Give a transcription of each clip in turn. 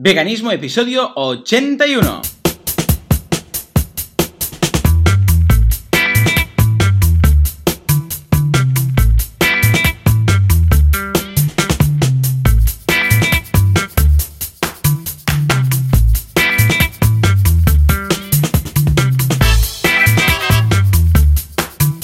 Veganismo episodio 81.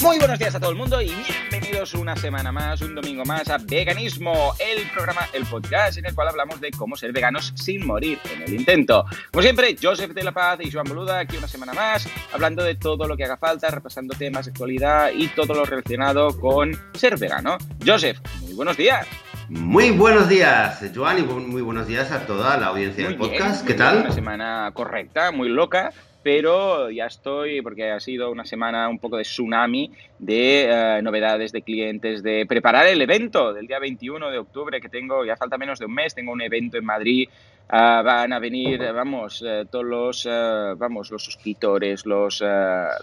Muy buenos días a todo el mundo y bienvenidos una semana más, más a Veganismo, el programa, el podcast en el cual hablamos de cómo ser veganos sin morir en el intento. Como siempre, Joseph de la Paz y Joan Boluda aquí una semana más, hablando de todo lo que haga falta, repasando temas de actualidad y todo lo relacionado con ser vegano. Joseph, muy buenos días. Muy buenos días, Joan, y muy buenos días a toda la audiencia del bien, podcast. ¿Qué bien, Una tal? semana correcta, muy loca, pero ya estoy, porque ha sido una semana un poco de tsunami de eh, novedades de clientes, de preparar el evento del día 21 de octubre que tengo, ya falta menos de un mes, tengo un evento en Madrid. ah, van a venir, vamos, eh, todos los, eh, vamos, los suscriptores, los,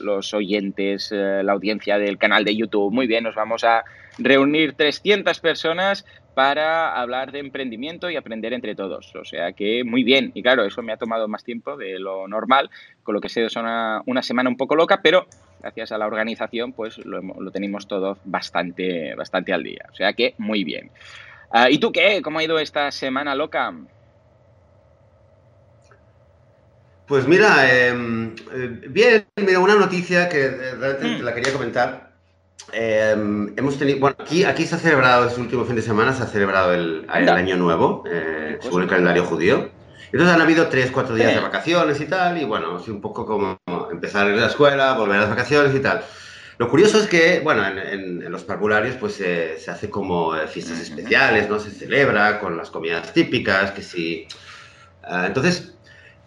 los oyentes, la audiencia del canal de YouTube. Muy bien, nos vamos a reunir 300 personas para hablar de emprendimiento y aprender entre todos. O sea que muy bien. Y claro, eso me ha tomado más tiempo de lo normal, con lo que ha sido una, una semana un poco loca, pero gracias a la organización pues lo, lo tenemos todo bastante, bastante al día. O sea que muy bien. Ah, ¿Y tú qué? ¿Cómo ha ido esta semana loca? Pues mira, eh, eh, bien, mira, una noticia que eh, realmente Mm. te la quería comentar. Eh, hemos tenido, bueno, aquí, aquí se ha celebrado, este último fin de semana, se ha celebrado el, el. Año Nuevo, eh, según el calendario judío. Entonces han habido tres, cuatro días de vacaciones y tal, y bueno, es un poco como empezar la escuela, volver a las vacaciones y tal. Lo curioso es que, bueno, en, en- en los parvularios pues eh, se hace como eh, fiestas especiales, ¿no? Se celebra con las comidas típicas, que sí. Ah, entonces,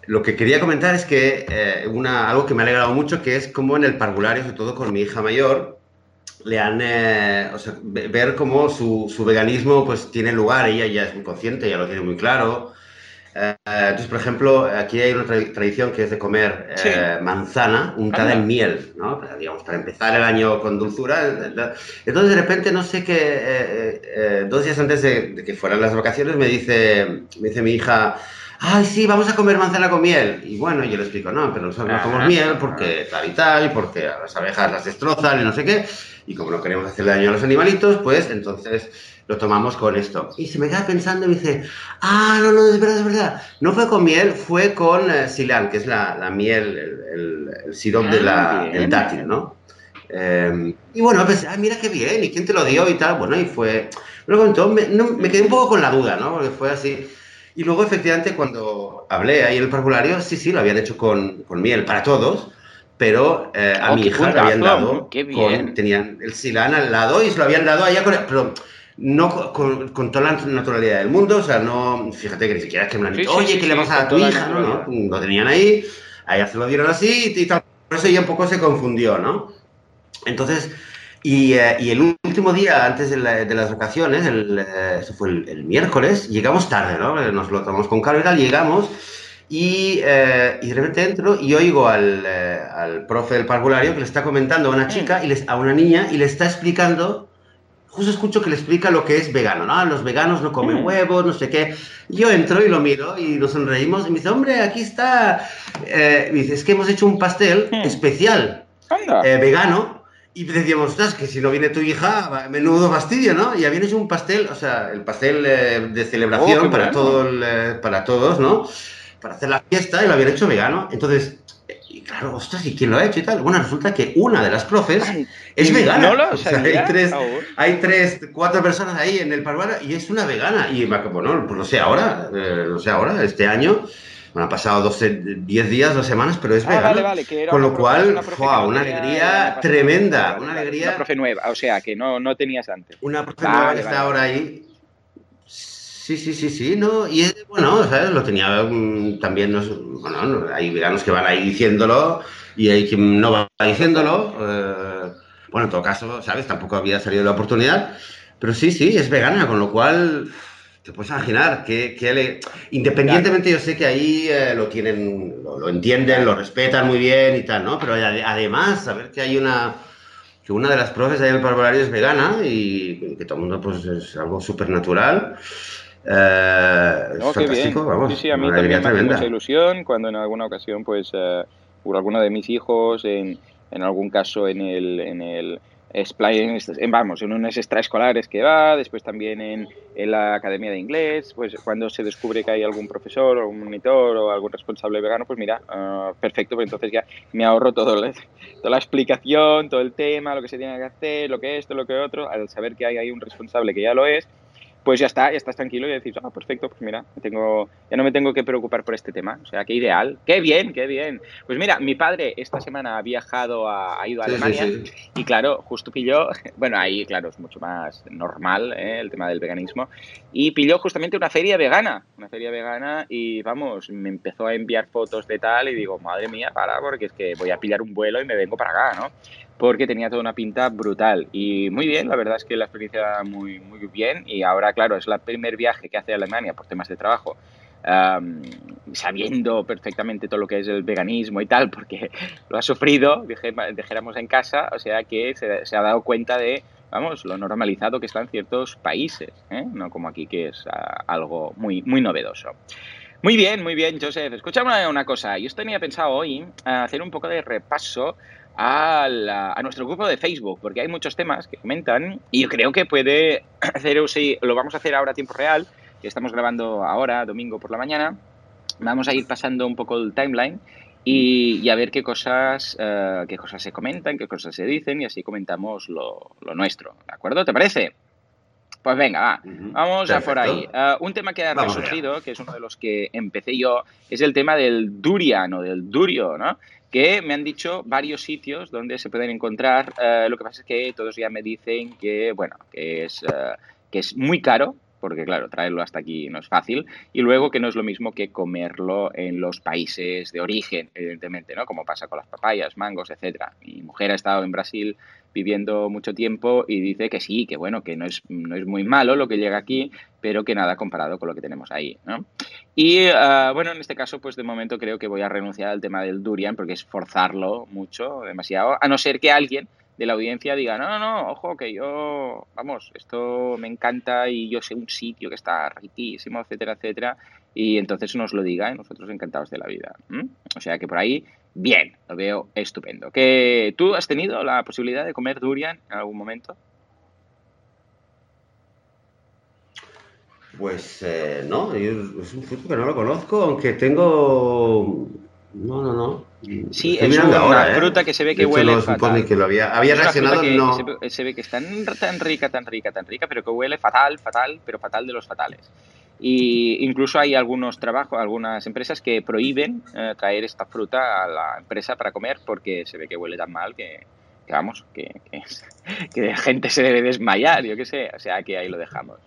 lo que quería comentar es que eh, una, algo que me ha alegrado mucho, que es como en el parvulario, sobre todo con mi hija mayor, le han, eh, o sea, ve- ver cómo su, su veganismo pues tiene lugar, ella ya es muy consciente, ya lo tiene muy claro. Eh, entonces, por ejemplo, aquí hay una tra- tradición que es de comer eh, Sí. manzana untada Anda. en miel, ¿no? Para, digamos, para empezar el año con dulzura. eh, eh, Entonces, de repente, no sé qué, eh, eh, eh, dos días antes de, de que fueran las vacaciones, me dice, me dice mi hija, ay, sí, vamos a comer manzana con miel. Y bueno, yo le explico, no, pero nosotros no comemos miel porque tal y tal, y porque a las abejas las destrozan y no sé qué. Y como no queremos hacerle daño a los animalitos, pues entonces lo tomamos con esto. Y se me queda pensando y me dice, ah, no, no, es verdad, es verdad. No fue con miel, fue con eh, silan, que es la, la miel, el, el, el sirope de Ah, la, bien. del dátil, ¿no? Eh, y bueno, pues, ah, mira qué bien, ¿y quién te lo dio y tal? Bueno, y fue, me lo contó, me, no, me quedé un poco con la duda, ¿no? Porque fue así. Y luego, efectivamente, cuando hablé ahí en el parvulario, sí, sí, lo habían hecho con, con miel para todos, pero eh, a Oh, mi hija le habían dado, qué bien. con- tenían el silán al lado y se lo habían dado a ella, con, pero no con, con- toda la naturalidad del mundo, o sea, no, fíjate que ni siquiera es que me lo han dicho, sí, oye, sí, ¿qué le sí, vas a con dar a tu hija? No, no, lo tenían ahí, a ella se lo dieron así y tal, por eso ella un poco se confundió, ¿no? Entonces, y, eh, y el último día antes de, la- de las vacaciones, el, eh, eso fue el, el miércoles, llegamos tarde, ¿no? Eh, Nos lo tomamos con calma y tal, llegamos y, eh, y de repente entro y oigo al, eh, al profe del parvulario que le está comentando a una chica, y les, a una niña, y le está explicando, justo escucho que le explica lo que es vegano, ¿no? Los veganos no comen Mm. huevos, no sé qué. Yo entro y lo miro y nos sonreímos y me dice, hombre, aquí está. Eh, me dice, es que hemos hecho un pastel Mm. especial eh, vegano. Y decíamos, ostras, que si no viene tu hija, menudo fastidio, ¿no? Y habían hecho un pastel, o sea, el pastel eh, de celebración Oh, para, bueno. todo el, eh, para todos, ¿no? Para hacer la fiesta y lo habían hecho vegano. Entonces, y claro, ostras, ¿y quién lo ha hecho y tal? Bueno, resulta que una de las profes Ay, es vegana. No lo O sea, hay tres, hay tres, cuatro personas ahí en el parvulario y es una vegana. Y bueno, pues no sé ahora, eh, no sé ahora, este año, bueno, han pasado 12, 10 días, dos semanas, pero es Ah, vegana. vale, vale, que era Con lo profe- cual, una no una alegría tremenda, una alegría. Una profe nueva, o sea, que no, no tenías antes. Una profe Vale, nueva que está ahora ahí. Sí, sí, sí, sí, ¿no? Y es, bueno, ¿sabes? Lo tenía mm, también, no bueno, no, hay veganos que van ahí diciéndolo y hay quien no va diciéndolo. eh, bueno, en todo caso, ¿sabes? Tampoco había salido la oportunidad. Pero sí, sí, es vegana, con lo cual te puedes imaginar que, que le- independientemente yo sé que ahí eh, lo tienen, lo, lo entienden, lo respetan muy bien y tal, ¿no? Pero ade- además, saber que hay una que una de las profes ahí del parvulario es vegana y que todo el mundo pues es algo súper natural. Eh, no, fantástico, bien. vamos. Sí, sí, a mí también me hace mucha ilusión cuando en alguna ocasión, pues, uh, por alguno de mis hijos, en, en algún caso en el, en el en, vamos, en unos extraescolares que va, después también en, en, la academia de inglés, pues cuando se descubre que hay algún profesor o un monitor o algún responsable vegano, pues mira, uh, perfecto, pues entonces ya me ahorro todo toda la explicación, todo el tema, lo que se tiene que hacer, lo que esto, lo que otro, al saber que hay ahí un responsable que ya lo es, pues ya está, ya estás tranquilo y decís, ah, perfecto, pues mira, tengo, ya no me tengo que preocupar por este tema. O sea, qué ideal, qué bien, qué bien. Pues mira, mi padre esta semana ha viajado, a, ha ido a Alemania y claro, justo pilló, bueno, ahí claro, es mucho más normal ¿eh? el tema del veganismo, y pilló justamente una feria vegana, una feria vegana y vamos, me empezó a enviar fotos de tal y digo, madre mía, para, porque es que voy a pillar un vuelo y me vengo para acá, ¿no? Porque tenía toda una pinta brutal. Y muy bien, la verdad es que la experiencia muy, muy bien. Y ahora, claro, es el primer viaje que hace a Alemania por temas de trabajo. sabiendo perfectamente todo lo que es el veganismo y tal, porque lo ha sufrido, dijéramos en casa, o sea que se, ha dado cuenta de, vamos, lo normalizado que está en ciertos países, ¿eh? no como aquí que es ah, algo muy, muy novedoso. Muy bien, muy bien, Joseph. Escúchame una cosa. Yo tenía pensado hoy hacer un poco de repaso a, nuestro grupo de Facebook, porque hay muchos temas que comentan y yo creo que puede hacer, si lo vamos a hacer ahora a tiempo real, que estamos grabando ahora, domingo por la mañana, vamos a ir pasando un poco el timeline y, a ver qué cosas, eh, qué cosas se comentan, qué cosas se dicen y así comentamos lo, nuestro, ¿de acuerdo? ¿Te parece? Pues venga, va, vamos a por ahí. Eh, un tema que ha resurgido, que es uno de los que empecé yo, es el tema del durian o del durio, ¿no? que me han dicho varios sitios donde se pueden encontrar. Eh, lo que pasa es que todos ya me dicen que, bueno, que es, eh, que es muy caro, porque claro, traerlo hasta aquí no es fácil, y luego que no es lo mismo que comerlo en los países de origen, evidentemente, ¿no? Como pasa con las papayas, mangos, etcétera. Mi mujer ha estado en Brasil viviendo mucho tiempo y dice que sí, que bueno, que no es, no es muy malo lo que llega aquí, pero que nada comparado con lo que tenemos ahí, ¿no? Y ah, bueno, en este caso, pues de momento creo que voy a renunciar al tema del durian porque es forzarlo mucho, demasiado, a no ser que alguien de la audiencia diga, no, no, no, ojo, que yo, vamos, esto me encanta y yo sé un sitio que está riquísimo, etcétera, etcétera, y entonces nos lo diga y nosotros encantados de la vida. O sea que por ahí bien, lo veo estupendo. ¿Que ¿Tú has tenido la posibilidad de comer durian en algún momento? Pues eh, no, es un fruto que no lo conozco, aunque tengo... No, no, no. Sí, es una ¿eh? fruta que se ve que huele fatal. que lo había, había reaccionado, no. Se ve, que está tan rica, tan rica, tan rica, pero que huele fatal, fatal, pero fatal de los fatales. Y incluso hay algunos trabajos, algunas empresas que prohíben eh, traer esta fruta a la empresa para comer porque se ve que huele tan mal que, vamos, que, que, gente se debe desmayar, yo qué sé. O sea que ahí lo dejamos.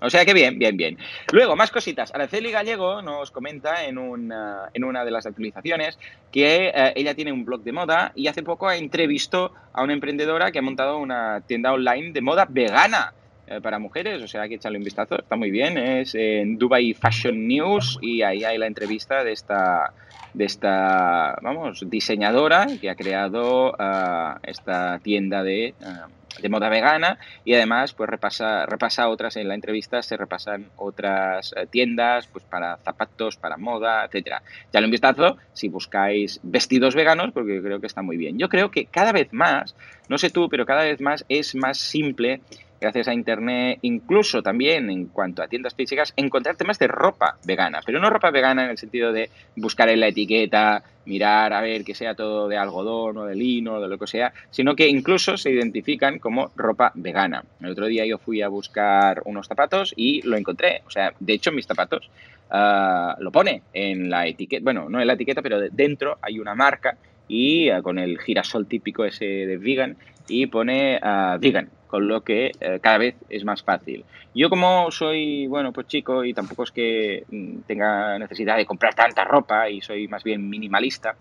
O sea que bien, bien, bien. Luego, más cositas. Araceli Gallego nos comenta en una, en una de las actualizaciones que eh, ella tiene un blog de moda y hace poco ha entrevistado a una emprendedora que ha montado una tienda online de moda vegana. Eh, para mujeres, o sea, hay que echarle un vistazo, está muy bien, es en Dubai Fashion News y ahí hay la entrevista de esta, de esta vamos, diseñadora que ha creado uh, esta tienda de, uh, de, moda vegana y además pues repasa, repasa otras, en la entrevista se repasan otras uh, tiendas pues para zapatos, para moda, etcétera. Echarle un vistazo si buscáis vestidos veganos porque creo que está muy bien. Yo creo que cada vez más, no sé tú, pero cada vez más es más simple gracias a Internet, incluso también en cuanto a tiendas físicas, encontrar temas de ropa vegana, pero no ropa vegana en el sentido de buscar en la etiqueta, mirar a ver que sea todo de algodón o de lino o de lo que sea, sino que incluso se identifican como ropa vegana. El otro día yo fui a buscar unos zapatos y lo encontré, o sea, de hecho mis zapatos uh, lo pone en la etiqueta, bueno, no en la etiqueta, pero dentro hay una marca y uh, con el girasol típico ese de vegan y pone uh, vegan con lo que eh, cada vez es más fácil. Yo como soy, bueno, pues chico y tampoco es que mm, tenga necesidad de comprar tanta ropa y soy más bien minimalista.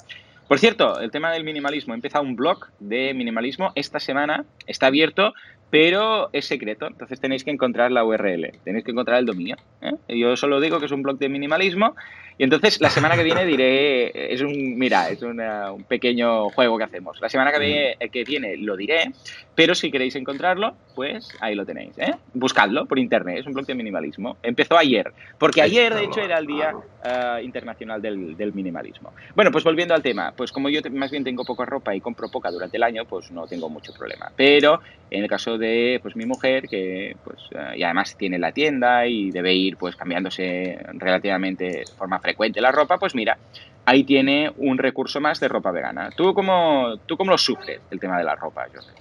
Por cierto, el tema del minimalismo, he un blog de minimalismo esta semana, está abierto, pero es secreto, entonces tenéis que encontrar la URL, tenéis que encontrar el dominio. ¿eh? Yo solo digo que es un blog de minimalismo Y entonces la semana que viene diré, es un, mira, es un pequeño juego que hacemos. La semana que viene, que viene lo diré, pero si queréis encontrarlo, pues ahí lo tenéis. ¿eh? Buscadlo por internet, es un blog de minimalismo. Empezó ayer, porque ayer de hecho era el Día uh, Internacional del, del, Minimalismo. Bueno, pues volviendo al tema, pues como yo más bien tengo poca ropa y compro poca durante el año, pues no tengo mucho problema. Pero en el caso de pues mi mujer, que pues uh, y además tiene la tienda y debe ir pues cambiándose relativamente de forma frecuente la ropa, pues mira, ahí tiene un recurso más de ropa vegana. ¿Tú cómo, tú cómo lo sufres el tema de la ropa, José?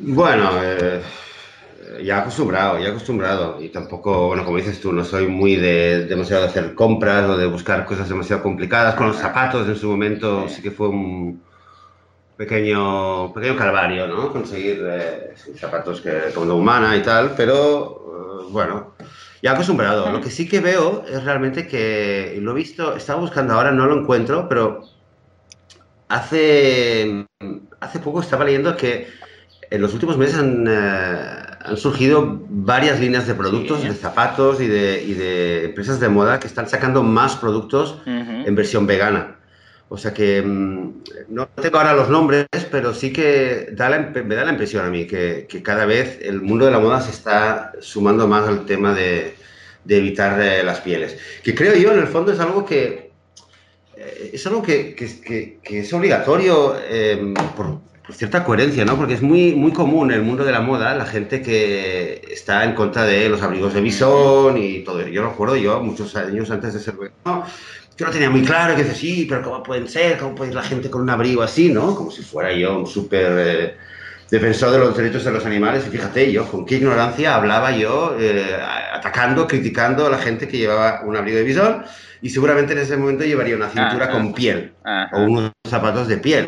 Bueno, eh, ya acostumbrado, ya acostumbrado. Y tampoco, bueno, como dices tú, no soy muy de demasiado de hacer compras o de buscar cosas demasiado complicadas. Con los zapatos en su momento sí que fue un pequeño, pequeño calvario, ¿no? Conseguir eh, zapatos que como humana y tal, pero eh, bueno, ya acostumbrado. Lo que sí que veo es realmente que lo he visto, estaba buscando ahora, no lo encuentro, pero hace, hace poco estaba leyendo que en los últimos meses han, eh, han surgido varias líneas de productos, de zapatos y de, y de, empresas de moda que están sacando más productos en versión vegana. O sea que mm, no tengo ahora los nombres, pero sí que da me da la impresión a mí que, que, cada vez el mundo de la moda se está sumando más al tema de, de evitar eh, las pieles. Que creo yo, en el fondo, es algo que eh, es algo que, que, que es obligatorio eh, por, cierta coherencia, ¿no? Porque es muy, muy común en el mundo de la moda la gente que está en contra de los abrigos de bisón y todo. Yo recuerdo, yo muchos años antes de ser vegano, yo no tenía muy claro, que dice, sí, pero ¿cómo pueden ser? ¿Cómo puede ir la gente con un abrigo así, no? Como si fuera yo un súper eh, defensor de los derechos de los animales. Y fíjate, yo con qué ignorancia hablaba yo eh, atacando, criticando a la gente que llevaba un abrigo de bisón y seguramente en ese momento llevaría una cintura con piel o unos zapatos de piel.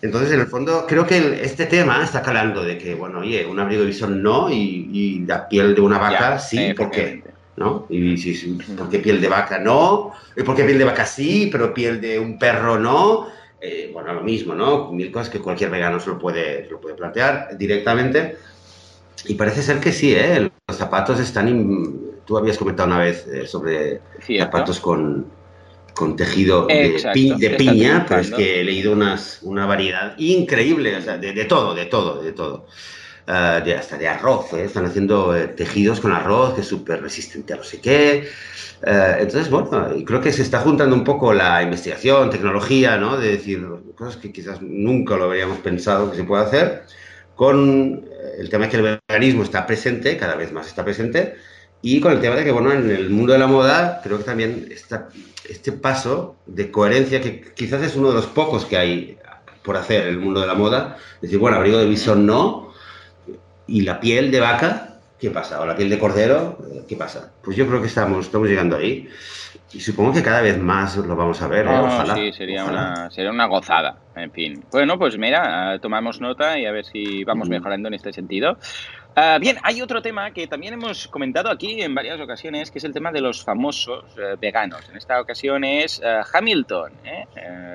Entonces, en el fondo, creo que este tema está calando de que, bueno, oye, un abrigo de visón no y, la piel de una vaca sí, ¿por qué? ¿No? Y si, ¿por qué piel de vaca no? ¿Y por qué piel de vaca sí, pero piel de un perro no? Eh, bueno, lo mismo, ¿no? Mil cosas que cualquier vegano se lo puede, se lo puede plantear directamente. Y parece ser que sí, ¿eh? Los zapatos están... Tú habías comentado una vez eh, sobre zapatos con, con tejido de, piña, pero es que he leído unas, una variedad increíble, o sea, de, todo, de todo, de todo. Uh, de, hasta de arroz, ¿eh? están haciendo eh, tejidos con arroz que es súper resistente a no sé qué. Uh, entonces, bueno, creo que se está juntando un poco la investigación, tecnología, ¿no? De decir cosas que quizás nunca lo habríamos pensado que se puede hacer, con el tema de que el veganismo está presente, cada vez más está presente, y con el tema de que, bueno, en el mundo de la moda, creo que también está este paso de coherencia, que quizás es uno de los pocos que hay por hacer en el mundo de la moda. Decir, bueno, abrigo de visón no, y la piel de vaca, ¿qué pasa? O la piel de cordero, ¿qué pasa? Pues yo creo que estamos, estamos llegando ahí. Y supongo que cada vez más lo vamos a ver. ¿eh? ojalá, sí, sería una, sería una gozada. En fin. Bueno, pues mira, tomamos nota y a ver si vamos mejorando en este sentido. Uh, bien, hay otro tema que también hemos comentado aquí en varias ocasiones, que es el tema de los famosos uh, veganos. En esta ocasión es uh, Hamilton, ¿eh?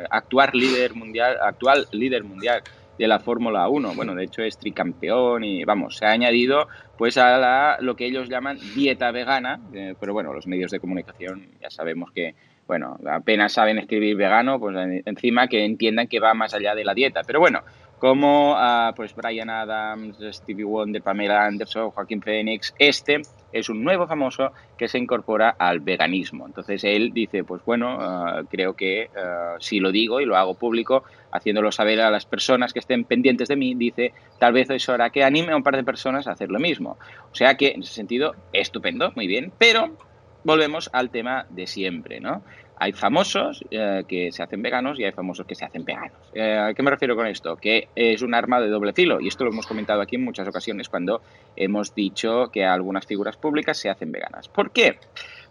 actual líder mundial, actual líder mundial de la Fórmula 1. Bueno, de hecho es tricampeón y vamos, se ha añadido pues a la, lo que ellos llaman dieta vegana, eh, pero bueno, los medios de comunicación ya sabemos que bueno, apenas saben escribir vegano, pues encima que entiendan que va más allá de la dieta. Pero bueno, como uh, pues Brian Adams, Stevie Wonder, Pamela Anderson, Joaquín Phoenix, este es un nuevo famoso que se incorpora al veganismo. Entonces él dice, pues bueno, uh, creo que uh, si lo digo y lo hago público, haciéndolo saber a las personas que estén pendientes de mí, dice, tal vez es hora que anime a un par de personas a hacer lo mismo. O sea que en ese sentido, estupendo, muy bien, pero volvemos al tema de siempre, ¿no? Hay famosos eh, que se hacen veganos y hay famosos que se hacen veganos. Eh, ¿A qué me refiero con esto? Que es un arma de doble filo y esto lo hemos comentado aquí en muchas ocasiones cuando hemos dicho que algunas figuras públicas se hacen veganas. ¿Por qué?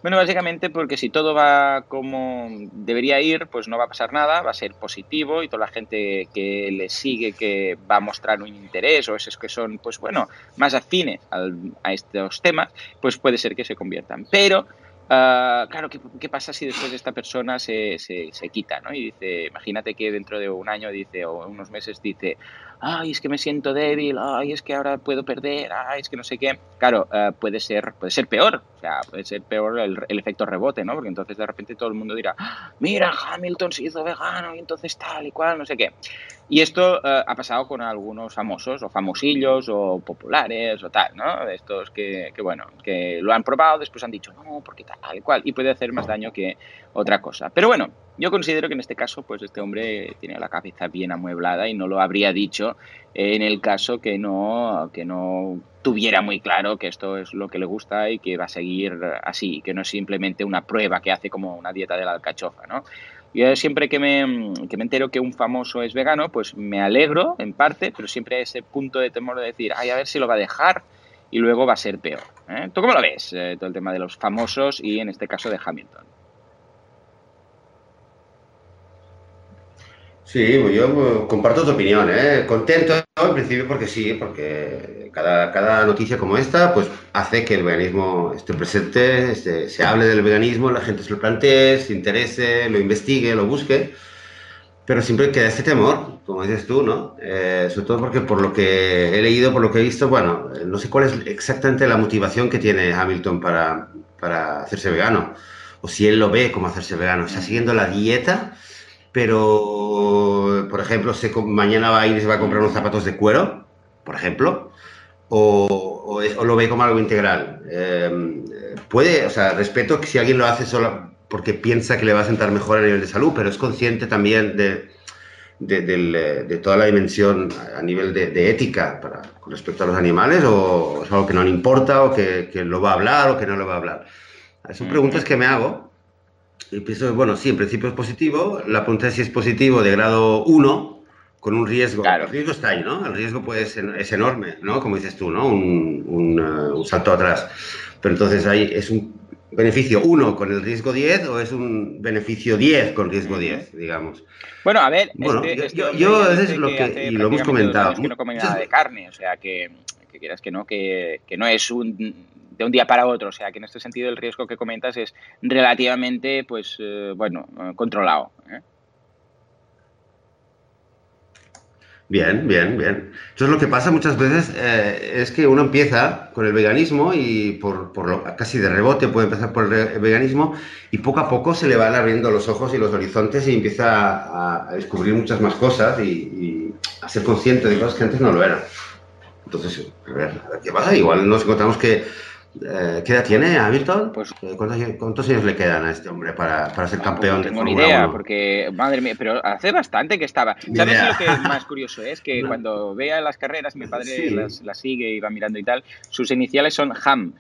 Bueno, básicamente porque si todo va como debería ir, pues no va a pasar nada, va a ser positivo y toda la gente que le sigue que va a mostrar un interés o esos que son, pues bueno, más afines a estos temas, pues puede ser que se conviertan. Pero Uh, claro, ¿qué, ¿qué, pasa si después esta persona se, se, se, quita? ¿no? Y dice, imagínate que dentro de un año dice, o unos meses dice, ay, es que me siento débil, ay, es que ahora puedo perder, ay, es que no sé qué. Claro, eh, puede, ser, puede ser peor, o sea, puede ser peor el, efecto rebote, ¿no? Porque entonces de repente todo el mundo dirá, mira, Hamilton se hizo vegano y entonces tal y cual, no sé qué. Y esto eh, ha pasado con algunos famosos, o famosillos, o populares, o tal, ¿no? Estos que, que, bueno, que lo han probado, después han dicho, no, porque tal y cual, y puede hacer más daño que otra cosa. Pero bueno, yo considero que en este caso, pues este hombre tiene la cabeza bien amueblada y no lo habría dicho en el caso que no, que no tuviera muy claro que esto es lo que le gusta y que va a seguir así, que no es simplemente una prueba que hace como una dieta de la alcachofa, ¿no? Yo siempre que me, que me entero que un famoso es vegano, pues me alegro en parte, pero siempre hay ese punto de temor de decir, ay, a ver si lo va a dejar y luego va a ser peor. ¿eh? ¿Tú cómo lo ves? Eh, todo el tema de los famosos y en este caso de Hamilton. Sí, pues yo pues, comparto tu opinión, ¿eh? Contento en principio porque sí, porque cada, cada noticia como esta pues hace que el veganismo esté presente, se hable del veganismo, la gente se lo plantee, se interese, lo investigue, lo busque, pero siempre queda este temor, como dices tú, ¿no? Eh, sobre todo porque por lo que he leído, por lo que he visto, bueno, no sé cuál es exactamente la motivación que tiene Hamilton para, para hacerse vegano, o si él lo ve como hacerse vegano, ¿está siguiendo la dieta? Pero, por ejemplo, mañana va a ir y se va a comprar unos zapatos de cuero, por ejemplo, o, lo ve como algo integral. Em, puede, o sea, respeto que si alguien lo hace solo porque piensa que le va a sentar mejor a nivel de salud, pero es consciente también de, de, toda la dimensión a nivel de, ética para, con respecto a los animales, o es algo que no le importa, o que, que, lo va a hablar, o que no lo va a hablar. Son preguntas que me hago pienso, bueno, sí, en principio es positivo. La pregunta es si es positivo de grado 1, con un riesgo. Claro. El riesgo está ahí, ¿no? El riesgo puede ser, es enorme, ¿no? Como dices tú, ¿no? Un, un, uh, un salto atrás. Pero entonces ahí es un beneficio 1 con el riesgo 10 o es un beneficio 10 con riesgo 10, digamos. Bueno, a ver, bueno, este, este yo, yo, eso es lo que, y lo hemos comentado. Que no come nada de carne, o sea que, que quieras que no, que, que no es un de un día para otro. O sea, que en este sentido el riesgo que comentas es relativamente, pues, eh, bueno, eh, controlado. ¿eh? Bien, bien, bien. Entonces lo que pasa muchas veces es que uno empieza con el veganismo y por, por lo, casi de rebote puede empezar por el veganismo y poco a poco se le van abriendo los ojos y los horizontes y empieza a, descubrir muchas más cosas y, a ser consciente de cosas que antes no lo eran. Entonces, a ver qué pasa. Igual nos encontramos que eh, ¿Qué edad tiene Hamilton? Pues, eh, ¿Cuántos, años le quedan a este hombre para, para ser campeón no tengo ni idea, porque, madre mía, pero hace bastante que estaba. ¿Sabes lo que más curioso es? Que cuando vea las carreras, mi padre las, las, sigue y va mirando y tal, sus iniciales son Ham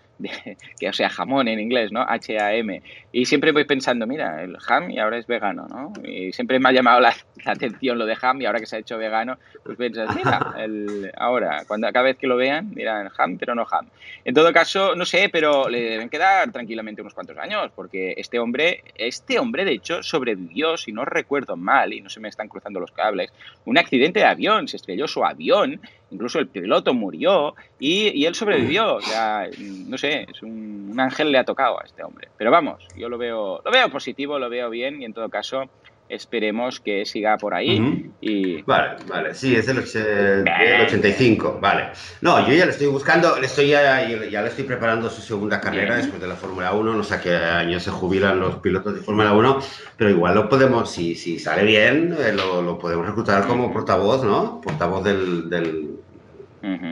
que o sea jamón en inglés, ¿no? H-A-M. Y siempre voy pensando, mira, el ham y ahora es vegano, ¿no? Y siempre me ha llamado la, atención lo de ham y ahora que se ha hecho vegano, pues piensas, mira, el, ahora, cuando cada vez que lo vean, dirán ham, pero no ham. En todo caso, no sé, pero le deben quedar tranquilamente unos cuantos años, porque este hombre, este hombre de hecho sobrevivió, si no recuerdo mal, y no se me están cruzando los cables, un accidente de avión, se estrelló su avión incluso el piloto murió y, él sobrevivió. O sea, no sé, es un, ángel le ha tocado a este hombre. Pero vamos, yo lo veo, lo veo positivo, lo veo bien y en todo caso esperemos que siga por ahí. y... Vale, vale, sí, es el, 85, vale. No, yo ya le estoy buscando, le estoy ya, ya le estoy preparando su segunda carrera después de la Fórmula 1, no sé a qué año se jubilan los pilotos de Fórmula 1, pero igual lo podemos, si, si sale bien, eh, lo, lo, podemos reclutar como portavoz, ¿no? Portavoz del, del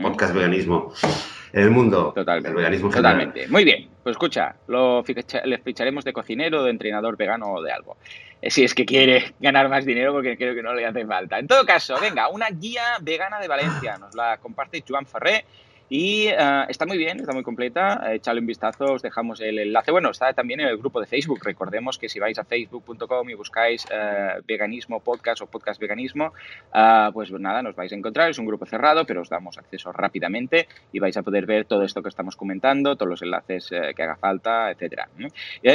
podcast veganismo en el mundo. Totalmente. El veganismo Totalmente. Muy bien. Pues escucha, lo le ficharemos de cocinero, de entrenador vegano o de algo. Eh, si es que quiere ganar más dinero, porque creo que no le hace falta. En todo caso, venga, una guía vegana de Valencia. Nos la comparte Joan Ferré y uh, está muy bien, está muy completa. Echadle un vistazo, os dejamos el enlace. Bueno, está también en el grupo de Facebook. Recordemos que si vais a facebook.com y buscáis uh, veganismo podcast o podcast veganismo, uh, pues nada, nos vais a encontrar. Es un grupo cerrado, pero os damos acceso rápidamente y vais a poder ver todo esto que estamos comentando, todos los enlaces que haga falta, etcétera.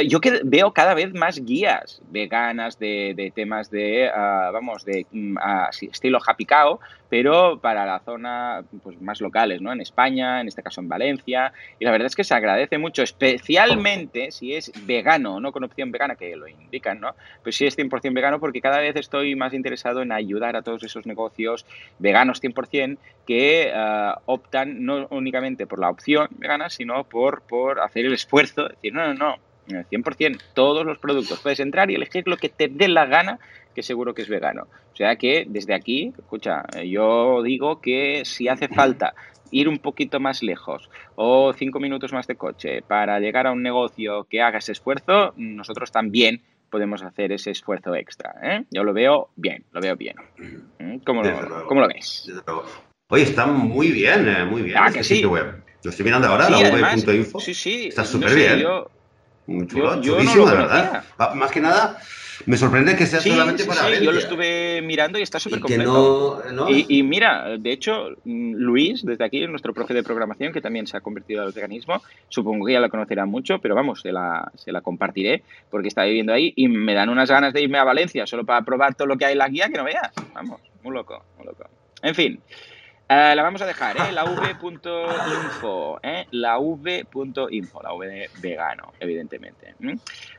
yo que veo cada vez más guías veganas de, de temas de, vamos, de um, estilo happy cow, pero para la zona pues, más locales, ¿no? En España España, en este caso en Valencia, y la verdad es que se agradece mucho, especialmente si es vegano, no con opción vegana, que lo indican, ¿no? Pues si es 100% vegano, porque cada vez estoy más interesado en ayudar a todos esos negocios veganos 100% que uh, optan no únicamente por la opción vegana, sino por, por hacer el esfuerzo, de decir, no, no, no, 100%, todos los productos. Puedes entrar y elegir lo que te dé la gana, que seguro que es vegano. O sea que desde aquí, escucha, yo digo que si hace falta ir un poquito más lejos o cinco minutos más de coche para llegar a un negocio que haga ese esfuerzo, nosotros también podemos hacer ese esfuerzo extra. ¿eh? Yo lo veo bien, lo veo bien. ¿Mm? ¿Cómo, lo, ¿cómo lo, ves? Oye, está muy bien, eh, muy bien. Ah, que sí. Web. Lo estoy mirando ahora, la v.info. Sí, sí. Está súper bien. Yo, chulo, yo, no verdad. Más que nada, me sorprende que sea sí, solamente sí, para sí, yo lo estuve mirando y está súper completo. No, no... Y, y, mira, de hecho, Luis, desde aquí, nuestro profe de programación, que también se ha convertido al veganismo, supongo que ya la conocerá mucho, pero vamos, se la, se la compartiré porque está viviendo ahí y me dan unas ganas de irme a Valencia solo para probar todo lo que hay en la guía que no veas. Vamos, muy loco, muy loco. En fin. Uh, la vamos a dejar, ¿eh? La v.info, ¿eh? La v.info, la v de vegano, evidentemente. ¿Mm?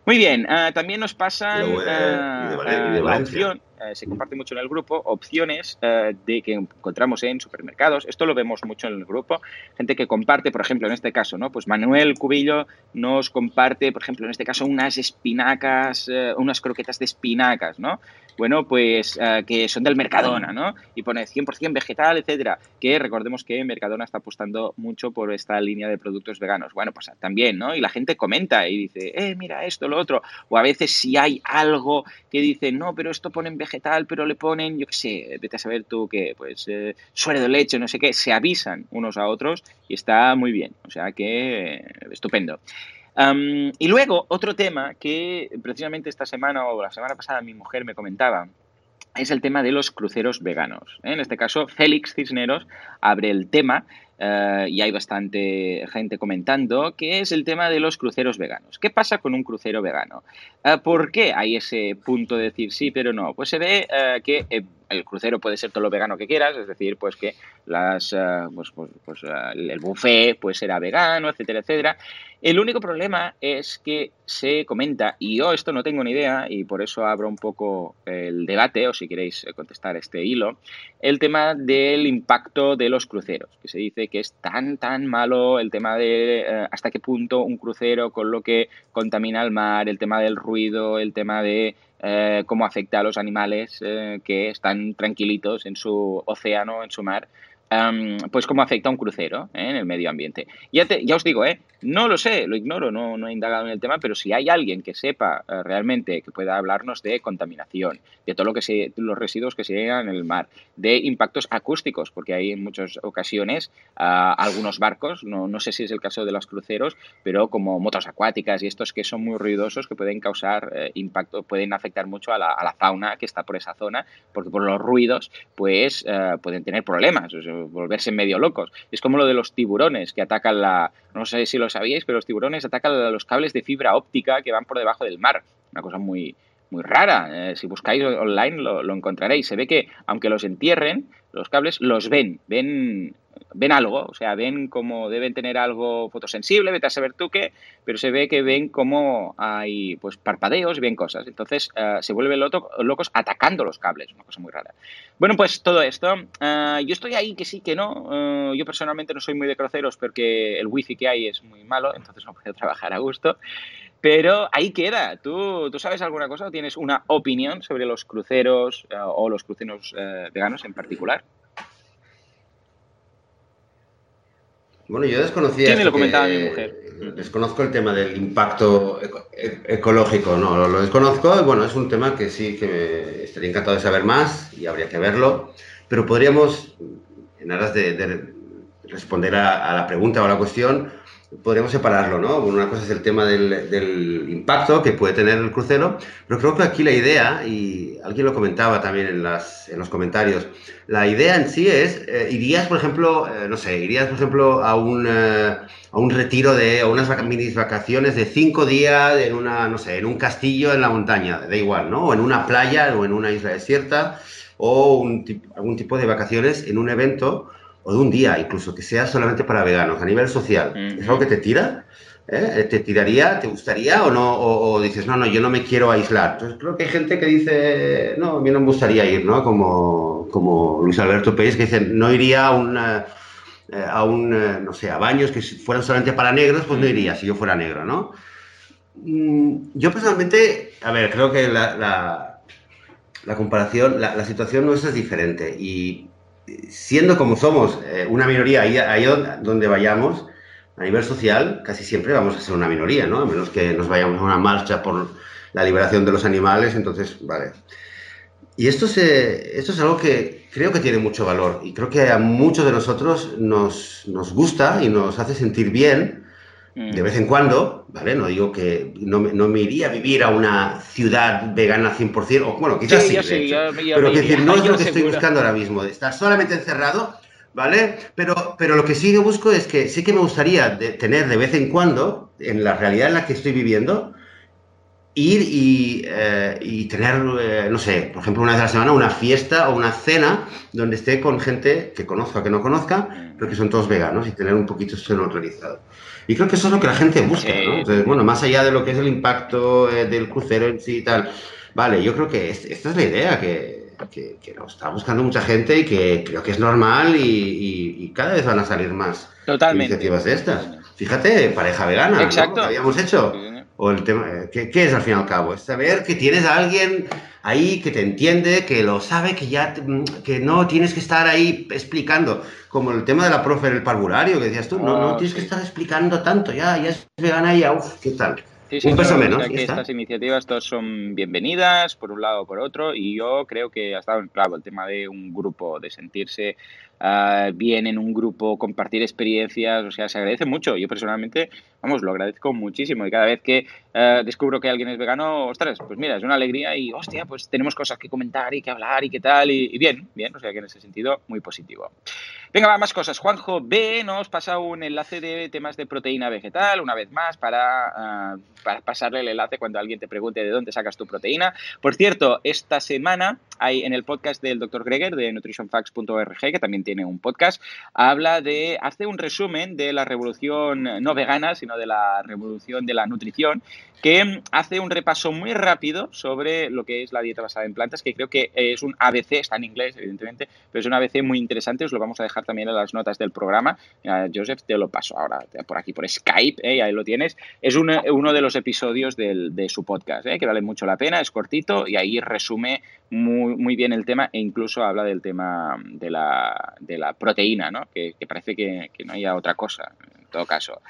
Muy bien, uh, también nos pasan uh, la opción, se comparte mucho en el grupo, opciones de que encontramos en supermercados. Esto lo vemos mucho en el grupo. Gente que comparte, por ejemplo, en este caso, ¿no? Pues Manuel Cubillo nos comparte, por ejemplo, en este caso, unas espinacas, unas croquetas de espinacas, ¿no? Bueno, pues que son del Mercadona, ¿no? Y pone 100% vegetal, etcétera que recordemos que Mercadona está apostando mucho por esta línea de productos veganos. Bueno, pues también, ¿no? Y la gente comenta y dice, eh, mira esto, lo otro. O a veces si hay algo que dice, no, pero esto ponen vegetal, pero le ponen, yo qué sé, vete a saber tú que, pues, eh, suero de leche, no sé qué, se avisan unos a otros y está muy bien. O sea que, eh, estupendo. Y luego, otro tema que precisamente esta semana o la semana pasada mi mujer me comentaba, es el tema de los cruceros veganos. ¿eh? En este caso, Félix Cisneros abre el tema uh, y hay bastante gente comentando, que es el tema de los cruceros veganos. ¿Qué pasa con un crucero vegano? Uh, ¿Por qué hay ese punto de decir sí, pero no? Pues se ve uh, que el crucero puede ser todo lo vegano que quieras, es decir, pues que pues, pues, pues, el buffet pues será vegano, etcétera, etcétera. El único problema es que se comenta, y yo esto no tengo ni idea, y por eso abro un poco el debate, o si queréis contestar este hilo, el tema del impacto de los cruceros, que se dice que es tan, tan malo el tema de eh, hasta qué punto un crucero con lo que contamina el mar, el tema del ruido, el tema de eh, cómo afecta a los animales eh, que están tranquilitos en su océano, en su mar, Um, pues cómo afecta un crucero ¿eh? en el medio ambiente. Ya, te, os digo, ¿eh? no lo sé, lo ignoro, no, he indagado en el tema, pero si hay alguien que sepa uh, realmente que pueda hablarnos de contaminación, de todo lo que se, los residuos que se llegan en el mar, de impactos acústicos, porque hay en muchas ocasiones uh, algunos barcos, no, no, sé si es el caso de los cruceros, pero como motos acuáticas y estos que son muy ruidosos que pueden causar uh, impacto, pueden afectar mucho a la, a la, fauna que está por esa zona, porque por los ruidos pues pueden tener problemas. Volverse medio locos. Es como lo de los tiburones que atacan la, no sé si lo sabíais, pero los tiburones atacan los cables de fibra óptica que van por debajo del mar. Una cosa muy, muy rara. Eh, si buscáis online lo, lo, encontraréis. Se ve que aunque los entierren, los cables los ven, ven ven algo, o sea, ven como deben tener algo fotosensible, vete a saber tú qué, pero se ve que ven como hay pues parpadeos y ven cosas. Entonces uh, se vuelven loco, locos atacando los cables, una cosa muy rara. Bueno, pues todo esto, uh, yo estoy ahí que sí, que no. Uh, yo personalmente no soy muy de cruceros porque el wifi que hay es muy malo, entonces no puedo trabajar a gusto. Pero ahí queda. ¿Tú, ¿Tú sabes alguna cosa o tienes una opinión sobre los cruceros o los cruceros veganos en particular? Bueno, yo desconocía. ¿Quién me lo comentaba mi mujer? Desconozco el tema del impacto eco ecológico, no, lo, lo, desconozco. Bueno, es un tema que sí que me estaría encantado de saber más y habría que verlo. Pero podríamos, en aras de, de responder a, a, la pregunta o a la cuestión, podríamos separarlo, ¿no? Una cosa es el tema del, del, impacto que puede tener el crucero, pero creo que aquí la idea, y alguien lo comentaba también en, las, en los comentarios, la idea en sí es, eh, irías, por ejemplo, eh, no sé, irías, por ejemplo, a un, eh, a un retiro de, a unas mini vacaciones de cinco días en una, no sé, en un castillo en la montaña, da igual, ¿no? O en una playa o en una isla desierta, o un, algún tipo de vacaciones en un evento o de un día, incluso que sea solamente para veganos, a nivel social, ¿es algo que te tira? ¿Eh? ¿Te tiraría? ¿Te gustaría o no? O, dices, no, no, yo no me quiero aislar. Entonces creo que hay gente que dice, no, a mí no me gustaría ir, ¿no? Como, como Luis Alberto Pérez, que dice, no iría a una eh, a un, eh, no sé, a baños que fueran solamente para negros, pues no iría si yo fuera negro, ¿no? Mm, yo personalmente, a ver, creo que la, la, comparación, la, situación nuestra es diferente y siendo como somos eh, una minoría, ahí, ahí, donde vayamos, a nivel social, casi siempre vamos a ser una minoría, ¿no? A menos que nos vayamos a una marcha por la liberación de los animales, entonces, vale. Y esto, se, esto es algo que creo que tiene mucho valor y creo que a muchos de nosotros nos, nos gusta y nos hace sentir bien. De vez en cuando, ¿vale? No digo que no, no, me iría a vivir a una ciudad vegana 100%, o bueno, quizás sí, pero que decir, no es lo que estoy buscando ahora mismo, de estar solamente encerrado, ¿vale? Pero, pero lo que sí que busco es que sí que me gustaría tener de vez en cuando, en la realidad en la que estoy viviendo, ir y, eh, y tener, eh, no sé, por ejemplo, una vez a la semana, una fiesta o una cena donde esté con gente que conozca o que no conozca, pero que son todos veganos y tener un poquito eso neutralizado. Y creo que eso es lo que la gente busca, ¿no? Entonces, bueno, más allá de lo que es el impacto eh, del crucero en sí y tal, vale, yo creo que esta es la idea, que, que, que, lo está buscando mucha gente y que creo que es normal y, y, cada vez van a salir más iniciativas de estas. Fíjate, pareja vegana, Exacto. ¿no? habíamos hecho o el tema, eh, ¿qué, es al fin y al cabo? Es saber que tienes a alguien ahí que te entiende, que lo sabe, que ya que no tienes que estar ahí explicando, como el tema de la profe en el parvulario, que decías tú, no, no ah, tienes que estar explicando tanto, ya, ya es vegana y ya, uff, ¿qué tal? Sí, sí, un peso menos. Que estas iniciativas todas son bienvenidas, por un lado o por otro, y yo creo que ha estado claro el tema de un grupo, de sentirse uh, bien en un grupo, compartir experiencias, o sea, se agradece mucho. Yo personalmente, vamos, lo agradezco muchísimo y cada vez que uh, descubro que alguien es vegano, ostras, pues mira, es una alegría y, hostia, pues tenemos cosas que comentar y que hablar y qué tal, y, bien, bien, o sea que en ese sentido, muy positivo. Venga, va, más cosas. Juanjo B nos pasa un enlace de temas de proteína vegetal, una vez más, para, uh, para pasarle el enlace cuando alguien te pregunte de dónde sacas tu proteína. Por cierto, esta semana hay en el podcast del Dr. Greger de nutritionfacts.org, que también tiene un podcast, habla de, hace un resumen de la revolución no vegana, de la revolución de la nutrición, que hace un repaso muy rápido sobre lo que es la dieta basada en plantas, que creo que es un ABC, está en inglés, evidentemente, pero es un ABC muy interesante, os lo vamos a dejar también en las notas del programa. Joseph, te lo paso ahora por aquí, por Skype, ¿eh? ahí lo tienes. Es uno de los episodios de su podcast, ¿eh? que vale mucho la pena, es cortito y ahí resume muy, muy bien el tema e incluso habla del tema de la, de la proteína, ¿no? que, parece que no haya otra cosa, en todo caso.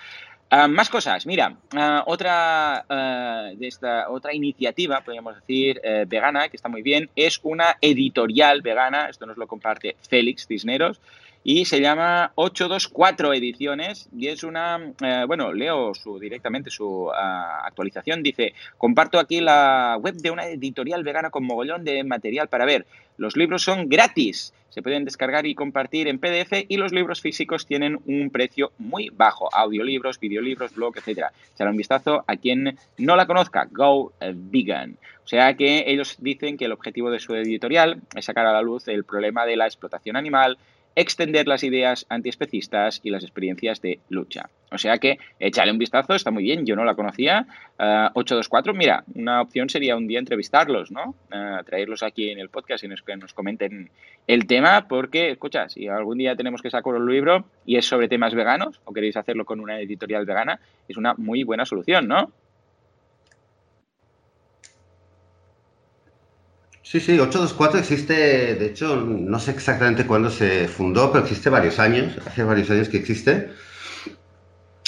Ah, más cosas, mira, ah, otra, uh, de esta, otra iniciativa, podríamos decir, eh, vegana, que está muy bien, es una editorial vegana, esto nos lo comparte Félix Cisneros, y se llama 824 Ediciones y es una, eh, bueno, leo su, directamente su ah, actualización, dice, comparto aquí la web de una editorial vegana con mogollón de material para ver. Los libros son gratis, se pueden descargar y compartir en PDF y los libros físicos tienen un precio muy bajo, audiolibros, videolibros, blog, etcétera. Echar un vistazo a quien no la conozca, Go Vegan. O sea que ellos dicen que el objetivo de su editorial es sacar a la luz el problema de la explotación animal, extender las ideas antiespecistas y las experiencias de lucha. O sea que échale un vistazo, está muy bien, yo no la conocía. 824, eh, mira, una opción sería un día entrevistarlos, ¿no? Uh, traerlos aquí en el podcast y nos, que nos comenten el tema, porque, escucha, si algún día tenemos que sacar un libro y es sobre temas veganos, o queréis hacerlo con una editorial vegana, es una muy buena solución, ¿no? Sí, sí, 824 existe, de hecho, no sé exactamente cuándo se fundó, pero existe varios años, hace varios años que existe.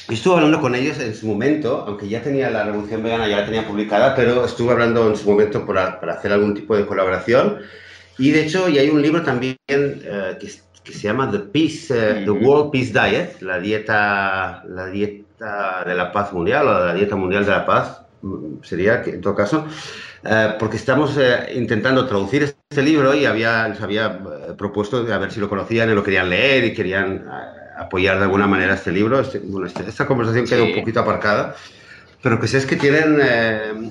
Y estuve hablando con ellos en su momento, aunque ya tenía la Revolución Vegana, ya la tenía publicada, pero estuve hablando en su momento para, para hacer algún tipo de colaboración. Y de hecho, y hay un libro también eh, que, que, se llama The Peace, uh, The World Peace Diet, la dieta, la dieta de la paz mundial o la dieta mundial de la paz, mm, sería en todo caso. Eh, porque estamos eh, intentando traducir este libro y había, les había eh, propuesto a ver si lo conocían y lo querían leer y querían apoyar de alguna manera este libro. Este, bueno, este, esta conversación quedó un poquito aparcada, pero que sé es que tienen eh,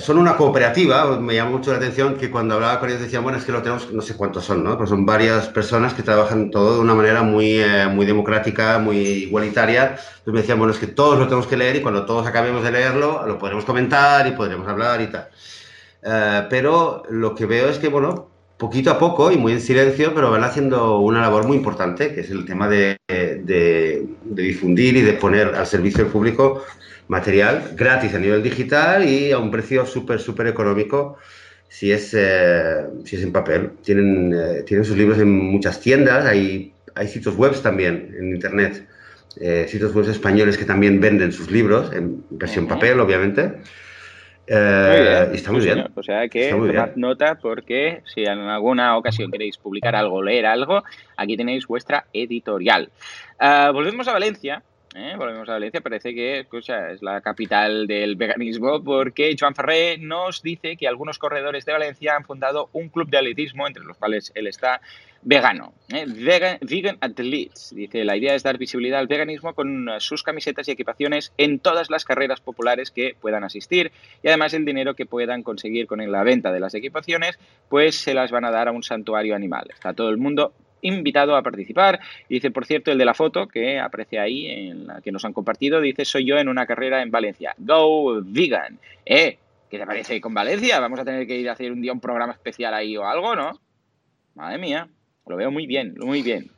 son una cooperativa, me llama mucho la atención que cuando hablaba con ellos decían, bueno, es que lo tenemos, no sé cuántos son, ¿no? Pues son varias personas que trabajan todo de una manera muy, eh, muy democrática, muy igualitaria. Entonces me decían, bueno, es que todos lo tenemos que leer y cuando todos acabemos de leerlo lo podremos comentar y podremos hablar y tal. Eh, pero lo que veo es que, bueno, poquito a poco y muy en silencio, pero van haciendo una labor muy importante, que es el tema de, de difundir y de poner al servicio del público material gratis a nivel digital y a un precio súper, súper económico si es, eh, si es en papel. Tienen, eh, tienen sus libros en muchas tiendas, hay, hay sitios web también en Internet, eh, sitios web españoles que también venden sus libros en versión papel, obviamente. y está muy bien. O sea que tomad nota porque si en alguna ocasión queréis publicar algo, leer algo, aquí tenéis vuestra editorial. volvemos a Valencia ¿eh? volvemos a Valencia, parece que escucha, es la capital del veganismo, porque Joan Ferré nos dice que algunos corredores de Valencia han fundado un club de atletismo, entre los cuales él está vegano. ¿eh? Vegan, vegan Athletes. Dice, la idea es dar visibilidad al veganismo con sus camisetas y equipaciones en todas las carreras populares que puedan asistir y además el dinero que puedan conseguir con la venta de las equipaciones, pues se las van a dar a un santuario animal. Está todo el mundo invitado a participar. Dice, por cierto, el de la foto que aparece ahí, en la que nos han compartido, dice, soy yo en una carrera en Valencia. Go vegan. ¿Eh? ¿Qué te parece con Valencia? Vamos a tener que ir a hacer un día un programa especial ahí o algo, ¿no? Madre mía, lo veo muy bien, muy bien.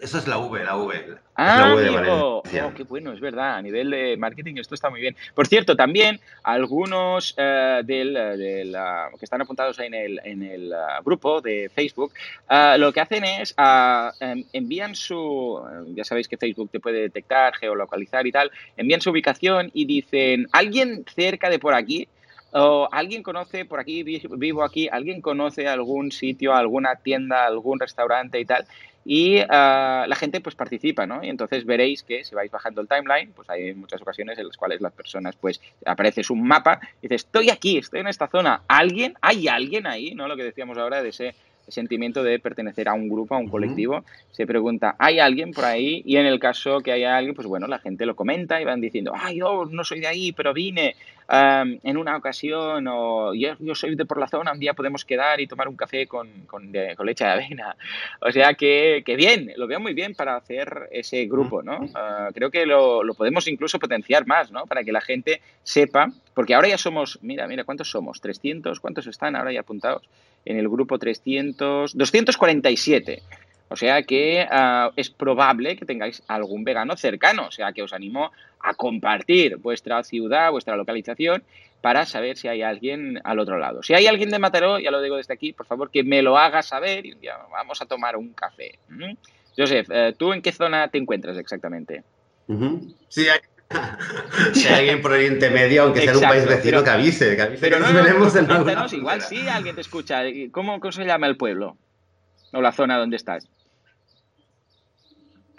Eso es la V, la V. Ah, amigo. Oh, qué bueno, es verdad. A nivel de marketing esto está muy bien. Por cierto, también algunos eh, del, eh, que están apuntados ahí en el, en el uh, grupo de Facebook, uh, lo que hacen es uh, envían su, ya sabéis que Facebook te puede detectar, geolocalizar y tal, envían su ubicación y dicen, ¿alguien cerca de por aquí? O alguien conoce por aquí, vivo aquí, alguien conoce algún sitio, alguna tienda, algún restaurante y tal, y ah, la gente pues participa, ¿no? Y entonces veréis que si vais bajando el timeline, pues hay muchas ocasiones en las cuales las personas pues aparece un mapa y dices, estoy aquí, estoy en esta zona, ¿alguien? ¿Hay alguien ahí? ¿No? Lo que decíamos ahora de ese sentimiento de pertenecer a un grupo, a un colectivo, se pregunta, ¿hay alguien por ahí? Y en el caso que haya alguien, pues bueno, la gente lo comenta y van diciendo, ay, yo no soy de ahí, pero vine en una ocasión, o yo, soy de por la zona, un día podemos quedar y tomar un café con, con, leche de avena. O sea que, que, bien, lo veo muy bien para hacer ese grupo, ¿no? Ah, creo que lo, lo podemos incluso potenciar más, ¿no? Para que la gente sepa, porque ahora ya somos, mira, mira, ¿cuántos somos? ¿300? ¿Cuántos están ahora ya apuntados? En el grupo 300, 247. O sea que ah, es probable que tengáis algún vegano cercano. O sea que os animo a compartir vuestra ciudad, vuestra localización, para saber si hay alguien al otro lado. Si hay alguien de Mataró, ya lo digo desde aquí, por favor que me lo haga saber y un día vamos a tomar un café. Joseph, eh, ¿tú en qué zona te encuentras exactamente? Sí, hay... si hay alguien por Oriente Medio, aunque sea en un país vecino, que avise. Que avise pero no, veremos igual sí alguien te escucha. ¿Cómo, ¿Cómo se llama el pueblo? O la zona donde estás.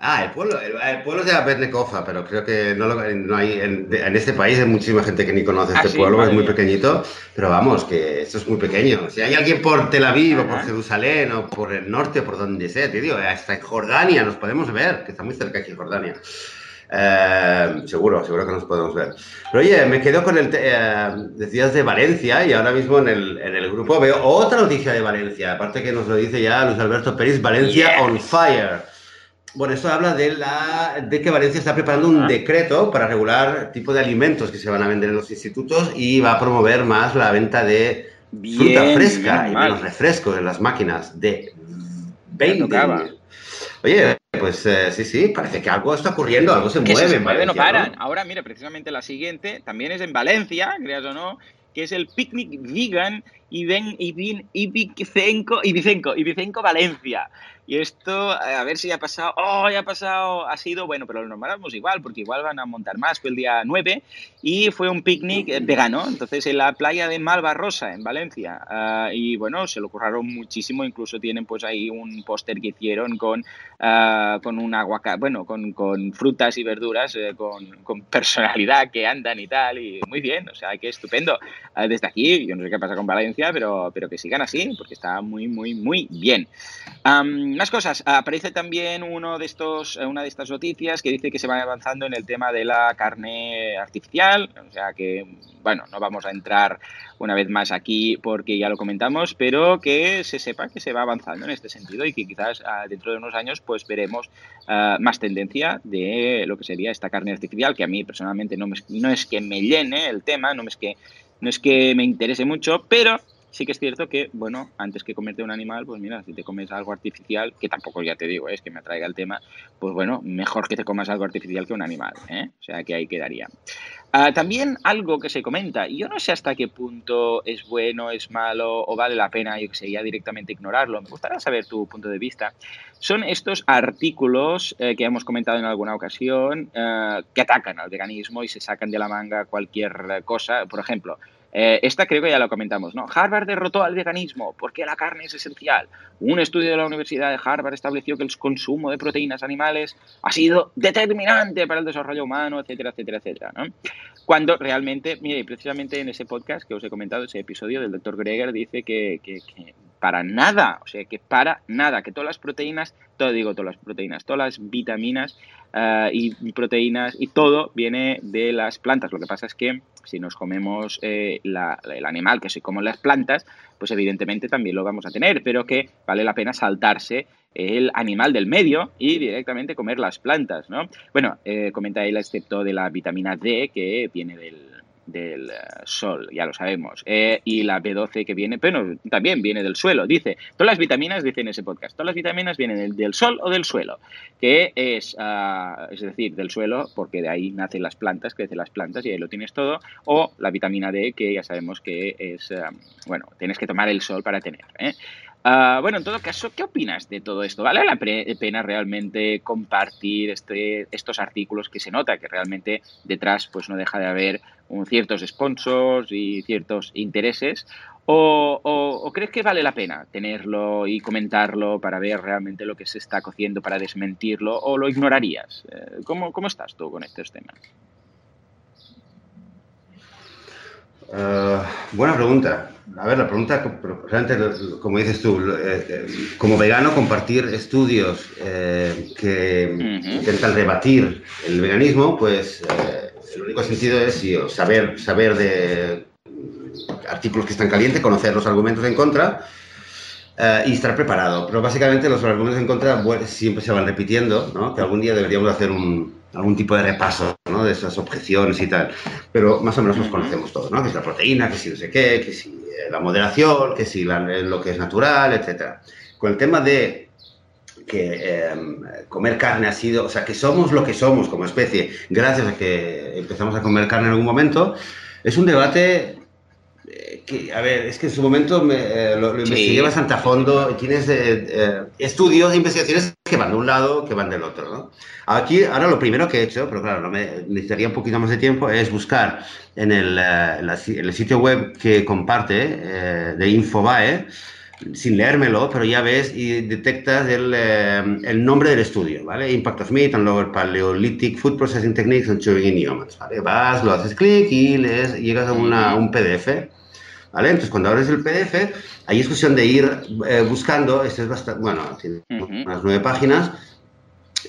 Ah, el pueblo, el, pueblo se llama Bernecofa, pero creo que no, lo, no hay. En, este país hay muchísima gente que ni conoce este ah, pueblo, es muy pequeñito, pero vamos, que esto es muy pequeño. Si hay alguien por Tel Aviv o por Jerusalén o por el norte, por donde sea, te digo, hasta en Jordania nos podemos ver, que está muy cerca aquí Jordania. Eh, seguro, seguro que nos podemos ver. Pero oye, me quedo con el. Eh, decías de Valencia y ahora mismo en el, en el, grupo veo otra noticia de Valencia, aparte que nos lo dice ya Luis Alberto Pérez, Valencia on fire. Bueno, esto habla de, la, de que Valencia está preparando un decreto para regular el tipo de alimentos que se van a vender en los institutos y va a promover más la venta de fruta fresca y menos refresco en las máquinas de vending. Oye, pues eh, sí, sí, parece que algo está ocurriendo, algo se mueve. Se mueve, no paran. Ahora, mira, precisamente la siguiente también es en Valencia, creas o no, que es el picnic vegan Vicenco, y Vicenco, y Vicenco Valencia. Y esto, eh, a ver si ha pasado, oh, ya ha pasado, ha sido, bueno, pero lo nombramos igual, porque igual van a montar más, fue el día 9 y fue un picnic vegano, entonces en la playa de Malvarrosa, en Valencia. Ah, y bueno, se lo curraron muchísimo, incluso tienen pues ahí un póster que hicieron con, uh, con un aguacate, bueno, con, con, frutas y verduras, eh, con, con, personalidad que andan y tal, y muy bien, o sea, que estupendo. Ah, desde aquí, yo no sé qué pasa con Valencia, pero, pero que sigan así, porque está muy, muy, muy bien. Más cosas. Aparece también uno de estos, una de estas noticias que dice que se va avanzando en el tema de la carne artificial. O sea que, bueno, no vamos a entrar una vez más aquí porque ya lo comentamos, pero que se sepa que se va avanzando en este sentido y que quizás ah, dentro de unos años pues veremos ah, más tendencia de lo que sería esta carne artificial, que a mí personalmente no, no es que me llene el tema, no es que no es que me interese mucho, pero sí que es cierto que, bueno, antes que comerte un animal, pues mira, si te comes algo artificial, que tampoco ya te digo, es que me atraiga el tema, pues bueno, mejor que te comas algo artificial que un animal, ¿eh? O sea, que ahí quedaría. Ah, también algo que se comenta, y yo no sé hasta qué punto es bueno, es malo o vale la pena, yo que sé, ya directamente ignorarlo, me gustaría saber tu punto de vista, son estos artículos eh, que hemos comentado en alguna ocasión eh, que atacan al veganismo y se sacan de la manga cualquier cosa, por ejemplo, eh, esta creo que ya lo comentamos, ¿no? Harvard derrotó al veganismo porque la carne es esencial. Un estudio de la Universidad de Harvard estableció que el consumo de proteínas animales ha sido determinante para el desarrollo humano, etcétera, etcétera, etcétera, ¿no? Cuando realmente, mire, precisamente en ese podcast que os he comentado, ese episodio del doctor Greger dice que, que, que para nada, o sea, que para nada, que todas las proteínas, todo digo todas las proteínas, todas las vitaminas uh, y proteínas y todo viene de las plantas. Lo que pasa es que si nos comemos eh, el animal que se come las plantas, pues evidentemente también lo vamos a tener, pero que vale la pena saltarse el animal del medio y directamente comer las plantas, ¿no? Bueno, eh, comenta él excepto de la vitamina D que viene del, del eh, sol, ya lo sabemos. Eh, y la B12 que viene, pero también viene del suelo. Dice, todas las vitaminas, dice en ese podcast, todas las vitaminas vienen del, sol o del suelo, que es, uh, es decir, del suelo, porque de ahí nacen las plantas, crecen las plantas y ahí lo tienes todo, o la vitamina D, que ya sabemos que es, uh, bueno, tienes que tomar el sol para tener. ¿eh? Uh, bueno, en todo caso, ¿qué opinas de todo esto? ¿Vale la pena realmente compartir este, estos artículos que se nota que realmente detrás pues no deja de haber un, ciertos sponsors y ciertos intereses? ¿O, crees que vale la pena tenerlo y comentarlo para ver realmente lo que se está cociendo, para desmentirlo? ¿O lo ignorarías? Eh, ¿Cómo, cómo estás tú con estos temas? Uh, buena pregunta. A ver, la pregunta, realmente, como dices tú, eh, como vegano, compartir estudios eh, que uh -huh. intentan rebatir el veganismo, pues eh, el único sentido es saber, saber de artículos que están calientes, conocer los argumentos en contra uh, y estar preparado. Pero básicamente los argumentos en contra siempre se van repitiendo, ¿no? que algún día deberíamos hacer un, algún tipo de repaso ¿no? de esas objeciones y tal. Pero más o menos los conocemos todos, ¿no? Que si la proteína, que si no sé qué, que si la moderación, que si la, lo que es natural, etc. Con el tema de que eh, comer carne ha sido, o sea, que somos lo que somos como especie, gracias a que empezamos a comer carne en algún momento, es un debate eh, que, a ver, es que en su momento me, eh, lo, lo investigué bastante a fondo, tienes eh, estudios, investigaciones que van de un lado, que van del otro, ¿no? Aquí, ahora lo primero que he hecho, pero claro, no me necesitaría un poquito más de tiempo, es buscar en el, la, en el sitio web que comparte de Infobae, sin leérmelo, pero ya ves y detectas el, eh, el, nombre del estudio, ¿vale? Impact of Meat and Lower Paleolithic Food Processing Techniques on Chewing in Humans, ¿vale? Vas, lo haces clic y lees, llegas a, una, un PDF, ¿vale? Entonces, cuando abres el PDF, hay es cuestión de ir eh, buscando, este es bastante, bueno, tiene uh -huh. unas nueve páginas,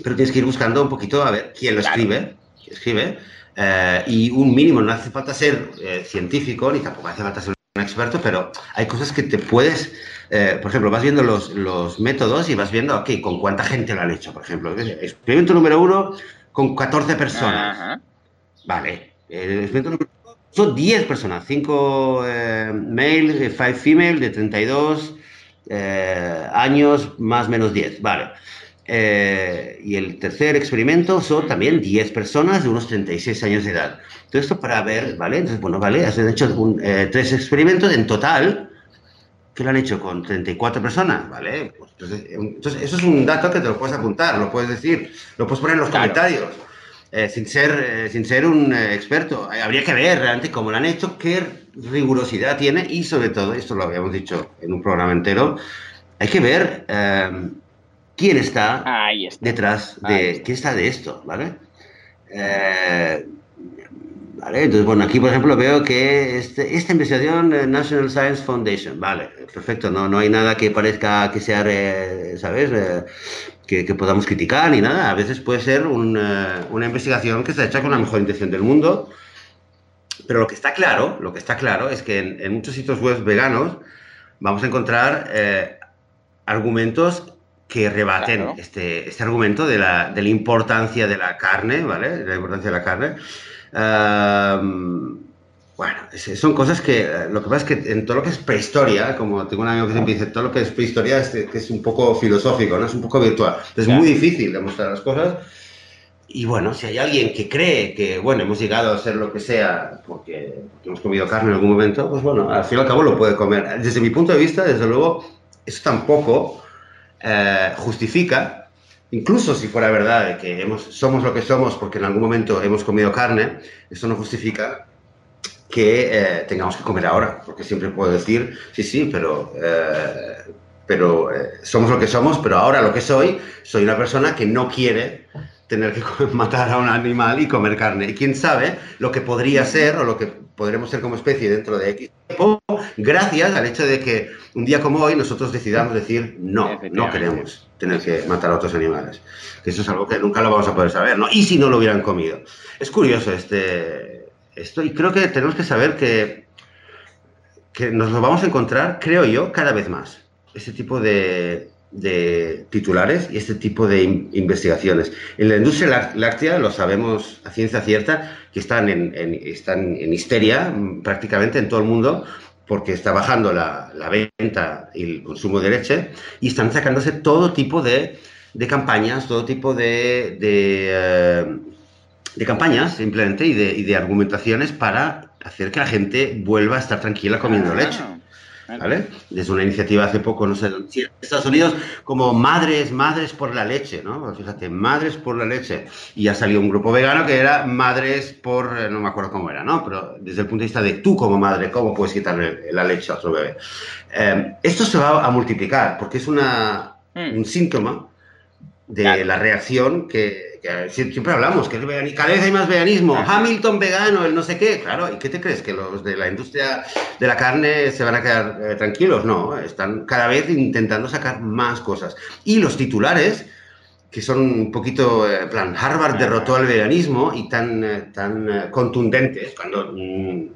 pero tienes que ir buscando un poquito a ver quién lo claro. escribe, quién escribe, eh, y un mínimo, no hace falta ser eh, científico, ni tampoco hace falta ser un experto, pero hay cosas que te puedes, eh, por ejemplo, vas viendo los, los, métodos y vas viendo, ok, con cuánta gente lo han hecho, por ejemplo. Experimento número uno con 14 personas. -huh. Vale. El experimento número uno son 10 personas, 5 eh, male, 5 female, de 32 eh, años, más menos 10. Vale. Eh, y el tercer experimento son también 10 personas de unos 36 años de edad. Todo esto para ver, ¿vale? Entonces, bueno, vale, has hecho un, eh, tres experimentos en total que lo han hecho con 34 personas, ¿vale? Pues, entonces, entonces, eso es un dato que te lo puedes apuntar, lo puedes decir, lo puedes poner en los claro. comentarios, eh, sin, ser, sin ser un experto. Habría que ver realmente cómo lo han hecho, qué rigurosidad tiene y sobre todo, esto lo habíamos dicho en un programa entero, hay que ver quién está, está. detrás de está. quién está de esto, ¿vale? Eh, Entonces, bueno, aquí por ejemplo veo que este, esta investigación eh, National Science Foundation, vale, perfecto, no, no hay nada que parezca que sea, ¿sabes? Eh, que, podamos criticar ni nada. A veces puede ser una investigación que está hecha con la mejor intención del mundo, pero lo que está claro, lo que está claro es que en, muchos sitios web veganos vamos a encontrar eh, argumentos que rebaten este, este argumento de la, de la importancia de la carne, ¿vale? De la importancia de la carne. Bueno, son cosas que eh, lo que pasa es que en todo lo que es prehistoria, como tengo un amigo que siempre dice, todo lo que es prehistoria es, que es un poco filosófico, ¿no? Es un poco virtual. Es muy difícil demostrar las cosas. Y bueno, si hay alguien que cree que, bueno, hemos llegado a ser lo que sea porque, hemos comido carne en algún momento, pues bueno, al fin y al cabo lo puede comer. Desde mi punto de vista, desde luego, eso tampoco eh, justifica, incluso si fuera verdad que hemos, somos lo que somos porque en algún momento hemos comido carne, eso no justifica que eh, tengamos que comer ahora, porque siempre puedo decir, sí, sí, pero, eh, pero somos lo que somos, pero ahora lo que soy, soy una persona que no quiere tener que matar a un animal y comer carne. Y quién sabe lo que podría ser o lo que podremos ser como especie dentro de X tiempo, gracias al hecho de que un día como hoy nosotros decidamos decir no, no queremos tener que matar a otros animales. Que eso es algo que nunca lo vamos a poder saber, ¿no? Y si no lo hubieran comido. Es curioso este, esto y creo que tenemos que saber que, que nos lo vamos a encontrar, creo yo, cada vez más. Ese tipo de, de titulares y este tipo de investigaciones. En la industria láctea lo sabemos a ciencia cierta que están en, están en histeria mm, prácticamente en todo el mundo porque está bajando la, venta y el consumo de leche y están sacándose todo tipo de, campañas, todo tipo de, de, eh, campañas simplemente y de, y de argumentaciones para hacer que la gente vuelva a estar tranquila comiendo ah. leche. ¿Vale? Desde una iniciativa hace poco, no sé, en Estados Unidos, como Madres, Madres por la Leche, ¿no? Pues fíjate, Madres por la Leche. Y ha salido un grupo vegano que era Madres por, eh, no me acuerdo cómo era, ¿no? Pero desde el punto de vista de tú como madre, ¿cómo puedes quitarle la leche a otro bebé? Eh, esto se va a multiplicar porque es una, mm. un síntoma de la reacción que, siempre hablamos, que cada vez hay más veganismo, Hamilton vegano, el no sé qué, claro, ¿y qué te crees? ¿Que los de la industria de la carne se van a quedar eh, tranquilos? No, están cada vez intentando sacar más cosas. Y los titulares, que son un poquito, eh, plan, Harvard derrotó al veganismo y tan, eh, tan contundentes, cuando... Mm,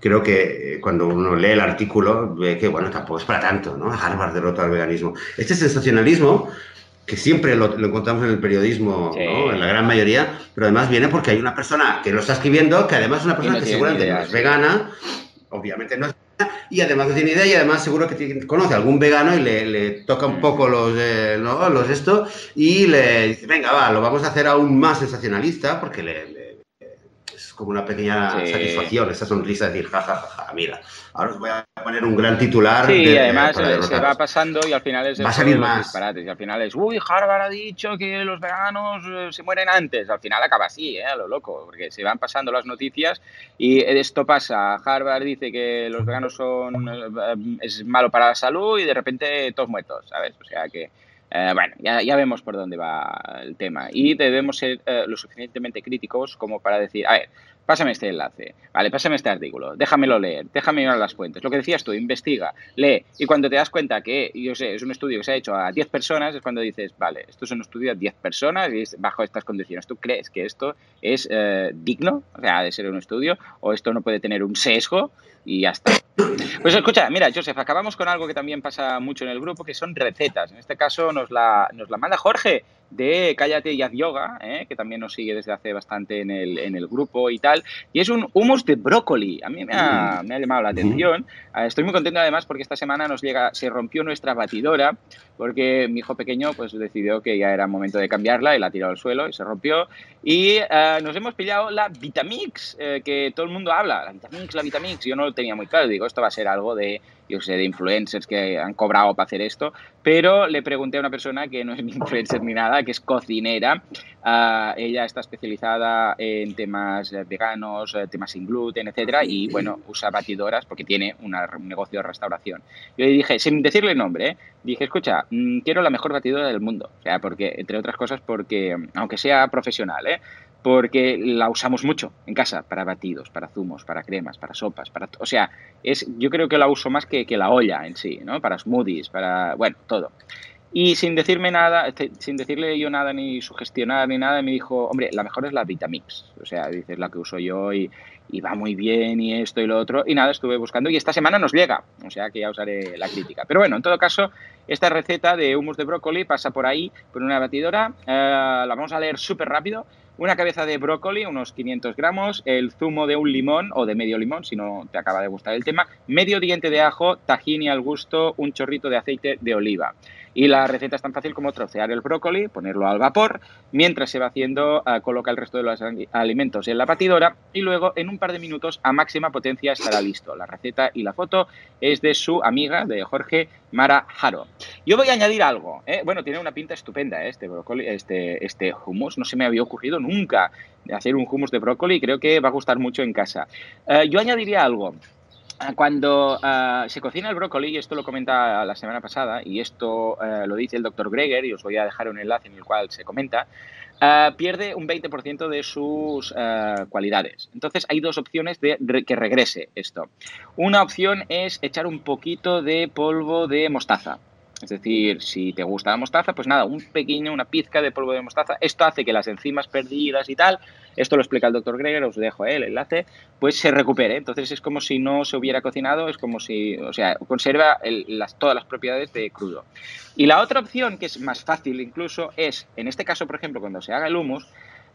creo que cuando uno lee el artículo ve que, bueno, tampoco es para tanto, ¿no? Harvard derrotó al veganismo. Este sensacionalismo que siempre lo, encontramos en el periodismo, en la gran mayoría, pero además viene porque hay una persona que lo está escribiendo, que además es una persona que seguramente no es vegana, obviamente no es vegana, y además no tiene idea, y además seguro que conoce a algún vegano y le, toca un poco los, eh, los esto, y le dice, venga, va, lo vamos a hacer aún más sensacionalista, porque le como una pequeña satisfacción, esa sonrisa de decir, jajaja, mira, ahora os voy a poner un gran titular. Sí, y además se va pasando y al final es va a salir más. disparates. Y al final es, uy, Harvard ha dicho que los veganos eh, se mueren antes. Al final acaba así, ¿eh? A lo loco, porque se van pasando las noticias y esto pasa. Harvard dice que los veganos son eh, es malo para la salud y de repente todos muertos, ¿sabes? O sea que. Eh, bueno, ya, ya, vemos por dónde va el tema y debemos ser lo suficientemente críticos como para decir, a ver, pásame este enlace, vale, pásame este artículo, déjamelo leer, déjame mirar las fuentes. Lo que decías tú, investiga, lee, y cuando te das cuenta que, yo sé, es un estudio que se ha hecho a 10 personas, es cuando dices, vale, esto es un estudio a 10 personas y es bajo estas condiciones. ¿Tú crees que esto es eh, digno, o sea, de ser un estudio, o esto no puede tener un sesgo? Y ya está. Pues escucha, mira, Joseph, acabamos con algo que también pasa mucho en el grupo, que son recetas. En este caso nos la, nos la manda Jorge de Cállate y Haz Yoga, ¿eh? que también nos sigue desde hace bastante en el, en el grupo y tal. Y es un humus de brócoli. A mí me ha, me ha llamado la atención. Ah, estoy muy contento además porque esta semana nos llega, se rompió nuestra batidora porque mi hijo pequeño pues decidió que ya era momento de cambiarla y la tiró al suelo y se rompió. Y ah, nos hemos pillado la Vitamix, eh, que todo el mundo habla. La Vitamix, la Vitamix. Yo no tenía muy claro. Digo, esto va a ser algo de yo sé, de influencers que han cobrado para hacer esto, pero le pregunté a una persona que no es ni influencer ni nada, que es cocinera. Uh, ella está especializada en temas veganos, eh, temas sin gluten, etcétera, y bueno, usa batidoras porque tiene un negocio de restauración. Yo le dije, sin decirle nombre, ¿eh? dije, escucha, mm, quiero la mejor batidora del mundo. O sea, porque, entre otras cosas, porque, aunque sea profesional, ¿eh? Porque la usamos mucho en casa para batidos, para zumos, para cremas, para sopas, para o sea, es yo creo que la uso más que, que la olla en sí, ¿no? Para smoothies, para bueno, todo. Y sin decirme nada, este, sin decirle yo nada, ni sugestionar ni nada, me dijo, hombre, la mejor es la Vitamix. O sea, dices la que uso yo y, y, va muy bien y esto y lo otro. Y nada, estuve buscando y esta semana nos llega. O sea que ya usaré la crítica. Pero bueno, en todo caso, esta receta de humus de brócoli pasa por ahí, por una batidora. Eh, la vamos a leer súper rápido. Una cabeza de brócoli, unos 500 gramos, el zumo de un limón o de medio limón, si no te acaba de gustar el tema, medio diente de ajo, tahini al gusto, un chorrito de aceite de oliva. Y la receta es tan fácil como trocear el brócoli, ponerlo al vapor, mientras se va haciendo, uh, coloca el resto de los alimentos en la batidora y luego en un par de minutos a máxima potencia estará listo. La receta y la foto es de su amiga, de Jorge Mara Haro. Yo voy a añadir algo, ¿eh? bueno, tiene una pinta estupenda ¿eh? este brócoli, este, este hummus, no se me había ocurrido nunca hacer un hummus de brócoli creo que va a gustar mucho en casa. Uh, yo añadiría algo. Cuando uh, se cocina el brócoli, y esto lo comenta la semana pasada, y esto lo dice el doctor Greger, y os voy a dejar un enlace en el cual se comenta, uh, pierde un 20% de sus cualidades. Entonces hay dos opciones de que regrese esto. Una opción es echar un poquito de polvo de mostaza. Es decir, si te gusta la mostaza, pues nada, un pequeño, una pizca de polvo de mostaza. Esto hace que las enzimas perdidas y tal, esto lo explica el doctor Greger, os dejo el enlace, pues se recupere. Entonces es como si no se hubiera cocinado, es como si, o sea, conserva el, las, todas las propiedades de crudo. Y la otra opción, que es más fácil incluso, es, en este caso, por ejemplo, cuando se haga el hummus,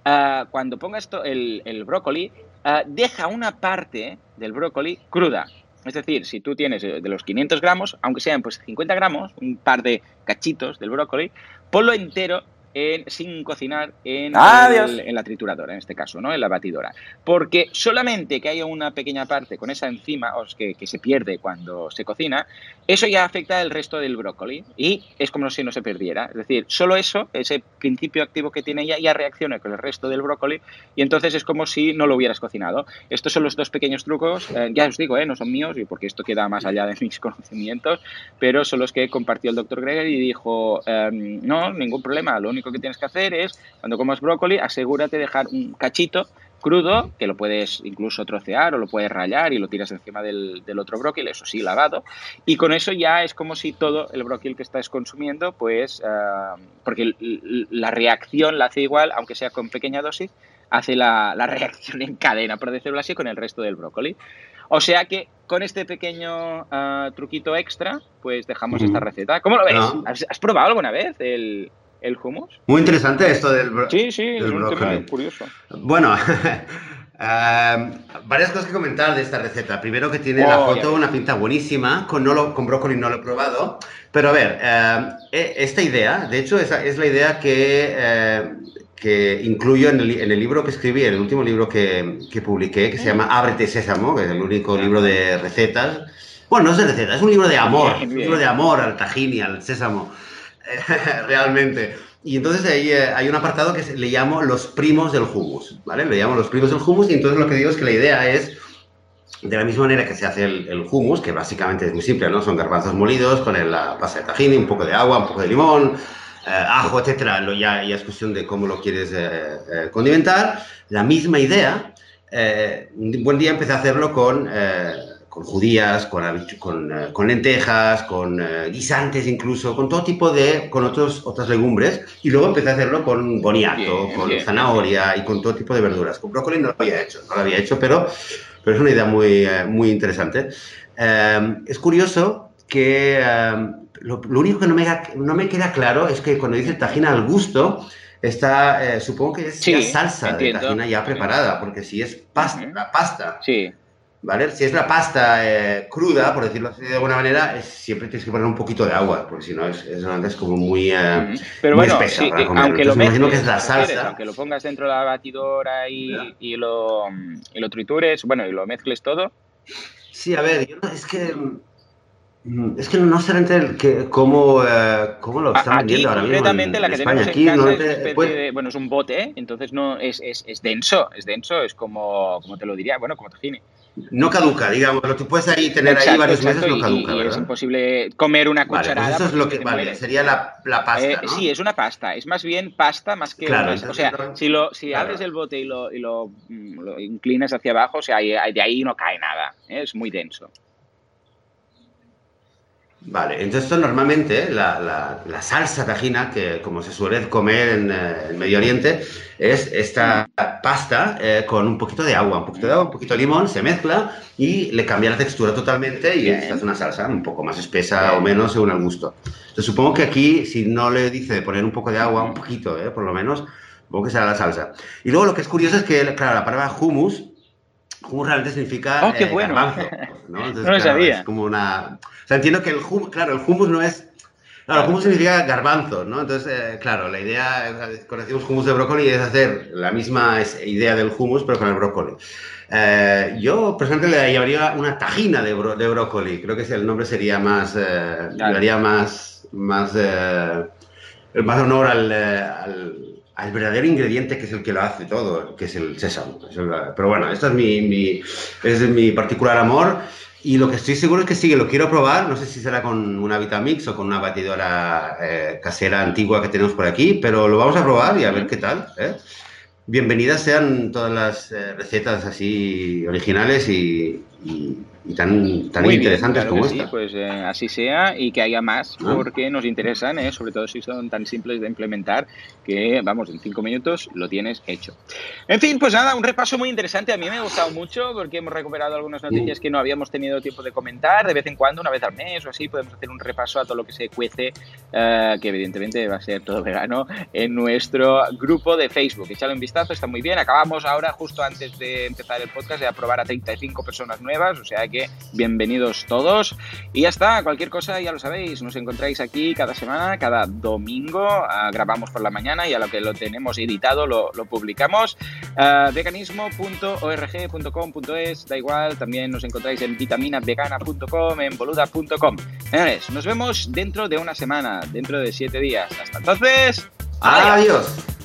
uh, cuando pongas el, el, brócoli, uh, deja una parte del brócoli cruda. Es decir, si tú tienes de los 500 gramos, aunque sean pues 50 gramos, un par de cachitos del brócoli, ponlo entero en, sin cocinar en, el, en, la trituradora, en este caso, ¿no? En la batidora. Porque solamente que haya una pequeña parte con esa enzima o que, que, se pierde cuando se cocina, eso ya afecta el resto del brócoli y es como si no se perdiera. Es decir, solo eso, ese principio activo que tiene ya, ya reacciona con el resto del brócoli y entonces es como si no lo hubieras cocinado. Estos son los dos pequeños trucos, eh, ya os digo, eh, no son míos y porque esto queda más allá de mis conocimientos, pero son los que compartió el doctor Greger y dijo, eh, no, ningún problema, lo único que tienes que hacer es, cuando comas brócoli, asegúrate de dejar un cachito crudo, que lo puedes incluso trocear o lo puedes rayar y lo tiras encima del, del, otro brócoli, eso sí, lavado. Y con eso ya es como si todo el brócoli que estás consumiendo, pues, uh, porque la reacción la hace igual, aunque sea con pequeña dosis, hace la, la, reacción en cadena, por decirlo así, con el resto del brócoli. O sea que con este pequeño uh, truquito extra, pues dejamos uh -huh. esta receta. ¿Cómo lo ves? No. ¿Has, ¿Has, probado alguna vez el, el hummus. Muy interesante esto del Sí, sí, del es un brócoli. tema curioso. Bueno, uh, varias cosas que comentar de esta receta. Primero que tiene oh, la foto yeah. una pinta buenísima, con, no lo, con brócoli no lo he probado, pero a ver, uh, esta idea, de hecho, es, es la idea que... Uh, que incluyo en el, en el, libro que escribí, en el último libro que, que publiqué, que se llama Ábrete Sésamo, que es el único libro de recetas. Bueno, no es de recetas, es un libro de amor, bien, bien. un libro de amor al tajín y al sésamo. realmente. Y entonces ahí eh, hay un apartado que le llamo los primos del hummus, ¿vale? Le llamo los primos del hummus y entonces lo que digo es que la idea es, de la misma manera que se hace el, el que básicamente es muy simple, ¿no? Son garbanzos molidos con el, la pasta de tahini, un poco de agua, un poco de limón, eh, ajo, etcétera. Lo, ya, ya, es cuestión de cómo lo quieres eh, eh condimentar. La misma idea, eh, un buen día empecé a hacerlo con con judías, con, con, uh, con lentejas, con uh, guisantes incluso, con todo tipo de, con otros, otras legumbres. Y luego empecé a hacerlo con boniato, bien, con bien, zanahoria bien. y con todo tipo de verduras. Con brócoli no lo había hecho, no lo había hecho, pero, pero es una idea muy, uh, muy interesante. es curioso que lo, lo, único que no me, no me queda claro es que cuando dice tajina al gusto, está, supongo que es sí, salsa entiendo. de tajina ya preparada, porque si es pasta, uh -huh. la pasta. Sí ¿Vale? Si es la pasta eh, cruda, por decirlo así de alguna manera, es, siempre tienes que poner un poquito de agua, porque si no es, es, es, como muy, eh, Pero muy bueno, espesa sí, para comer. aunque lo me imagino mezcles, que es la salsa. aunque lo pongas dentro de la batidora y, y, lo, y lo tritures, bueno, y lo mezcles todo. Sí, a ver, yo, es que mm, es que no sé realmente cómo, eh, cómo lo están Aquí, vendiendo ahora mismo concretamente, en, la que España. tenemos Aquí en casa no es, te- una especie pues- de, bueno, es un bote, ¿eh? entonces no es, es, es denso, es denso, es como, como te lo diría, bueno, como tajine. No caduca, digamos, lo que puedes ahí tener ahí varios meses no caduca, y, ¿verdad? es imposible comer una Vale, pues cucharada. eso es lo que vale, sería la, la pasta, Eh, ¿no? Sí, es una pasta. Es más bien pasta más que. Claro, una- o sea, si, lo, si claro. abres el bote y lo, y lo, mm, inclinas hacia abajo, o sea, de ahí no cae nada. ¿eh? Es muy denso. Vale, entonces esto normalmente, la, la- la salsa tajina, que como se suele comer en, eh, en Medio Oriente, es esta pasta eh, con un poquito de agua, un poquito de agua, un poquito de limón, se mezcla y le cambia la textura totalmente y esta es una salsa un poco más espesa Bien. o menos según el gusto. Entonces supongo que aquí, si no le dice de poner un poco de agua, un poquito, eh, por lo menos, supongo que será la salsa. Y luego lo que es curioso es que, claro, la palabra hummus, hummus realmente significa Oh, qué eh, bueno. garbanzo, ¿no? Entonces, No lo claro, sabía. Es como una... O sea, entiendo que el hummus, claro, el hummus no es... Claro, el hummus significa garbanzo, ¿no? Entonces, eh, claro, la idea, cuando decimos hummus de brócoli, es hacer la misma idea del hummus, pero con el brócoli. Eh, yo, personalmente, le llamaría una tajina de, bro- de brócoli. Creo que el nombre sería más... Eh, le daría más... más eh, más honor al, al, al verdadero ingrediente que es el que lo hace todo, que es el sésamo. Pero bueno, esto es mi, mi- es mi particular amor. Y lo que estoy seguro es que sí, que lo quiero probar. No sé si será con una Vitamix o con una batidora eh, casera antigua que tenemos por aquí, pero lo vamos a probar y a ver qué tal. ¿eh? Bienvenidas sean todas las eh, recetas así originales y, y- y tan, tan bien, interesantes claro como que sí, esta. pues eh, así sea y que haya más Ah. porque nos interesan, ¿eh? sobre todo si son tan simples de implementar que, vamos, en cinco minutos lo tienes hecho. En fin, pues nada, un repaso muy interesante. A mí me ha gustado mucho porque hemos recuperado algunas noticias que no habíamos tenido tiempo de comentar. De vez en cuando, una vez al mes o así, podemos hacer un repaso a todo lo que se cuece, eh, que evidentemente va a ser todo verano, en nuestro grupo de Facebook. Echadle un vistazo, está muy bien. Acabamos ahora, justo antes de empezar el podcast, de aprobar a 35 personas nuevas, o sea que bienvenidos todos. Y ya está, cualquier cosa ya lo sabéis, nos encontráis aquí cada semana, cada domingo, ah, grabamos por la mañana y a lo que lo tenemos editado lo, lo publicamos. Ah, veganismo.org.com.es, da igual, también nos encontráis en vitaminavegana.com, en boluda.com. Señores, nos vemos dentro de una semana, dentro de siete días. Hasta entonces, adiós. Adiós.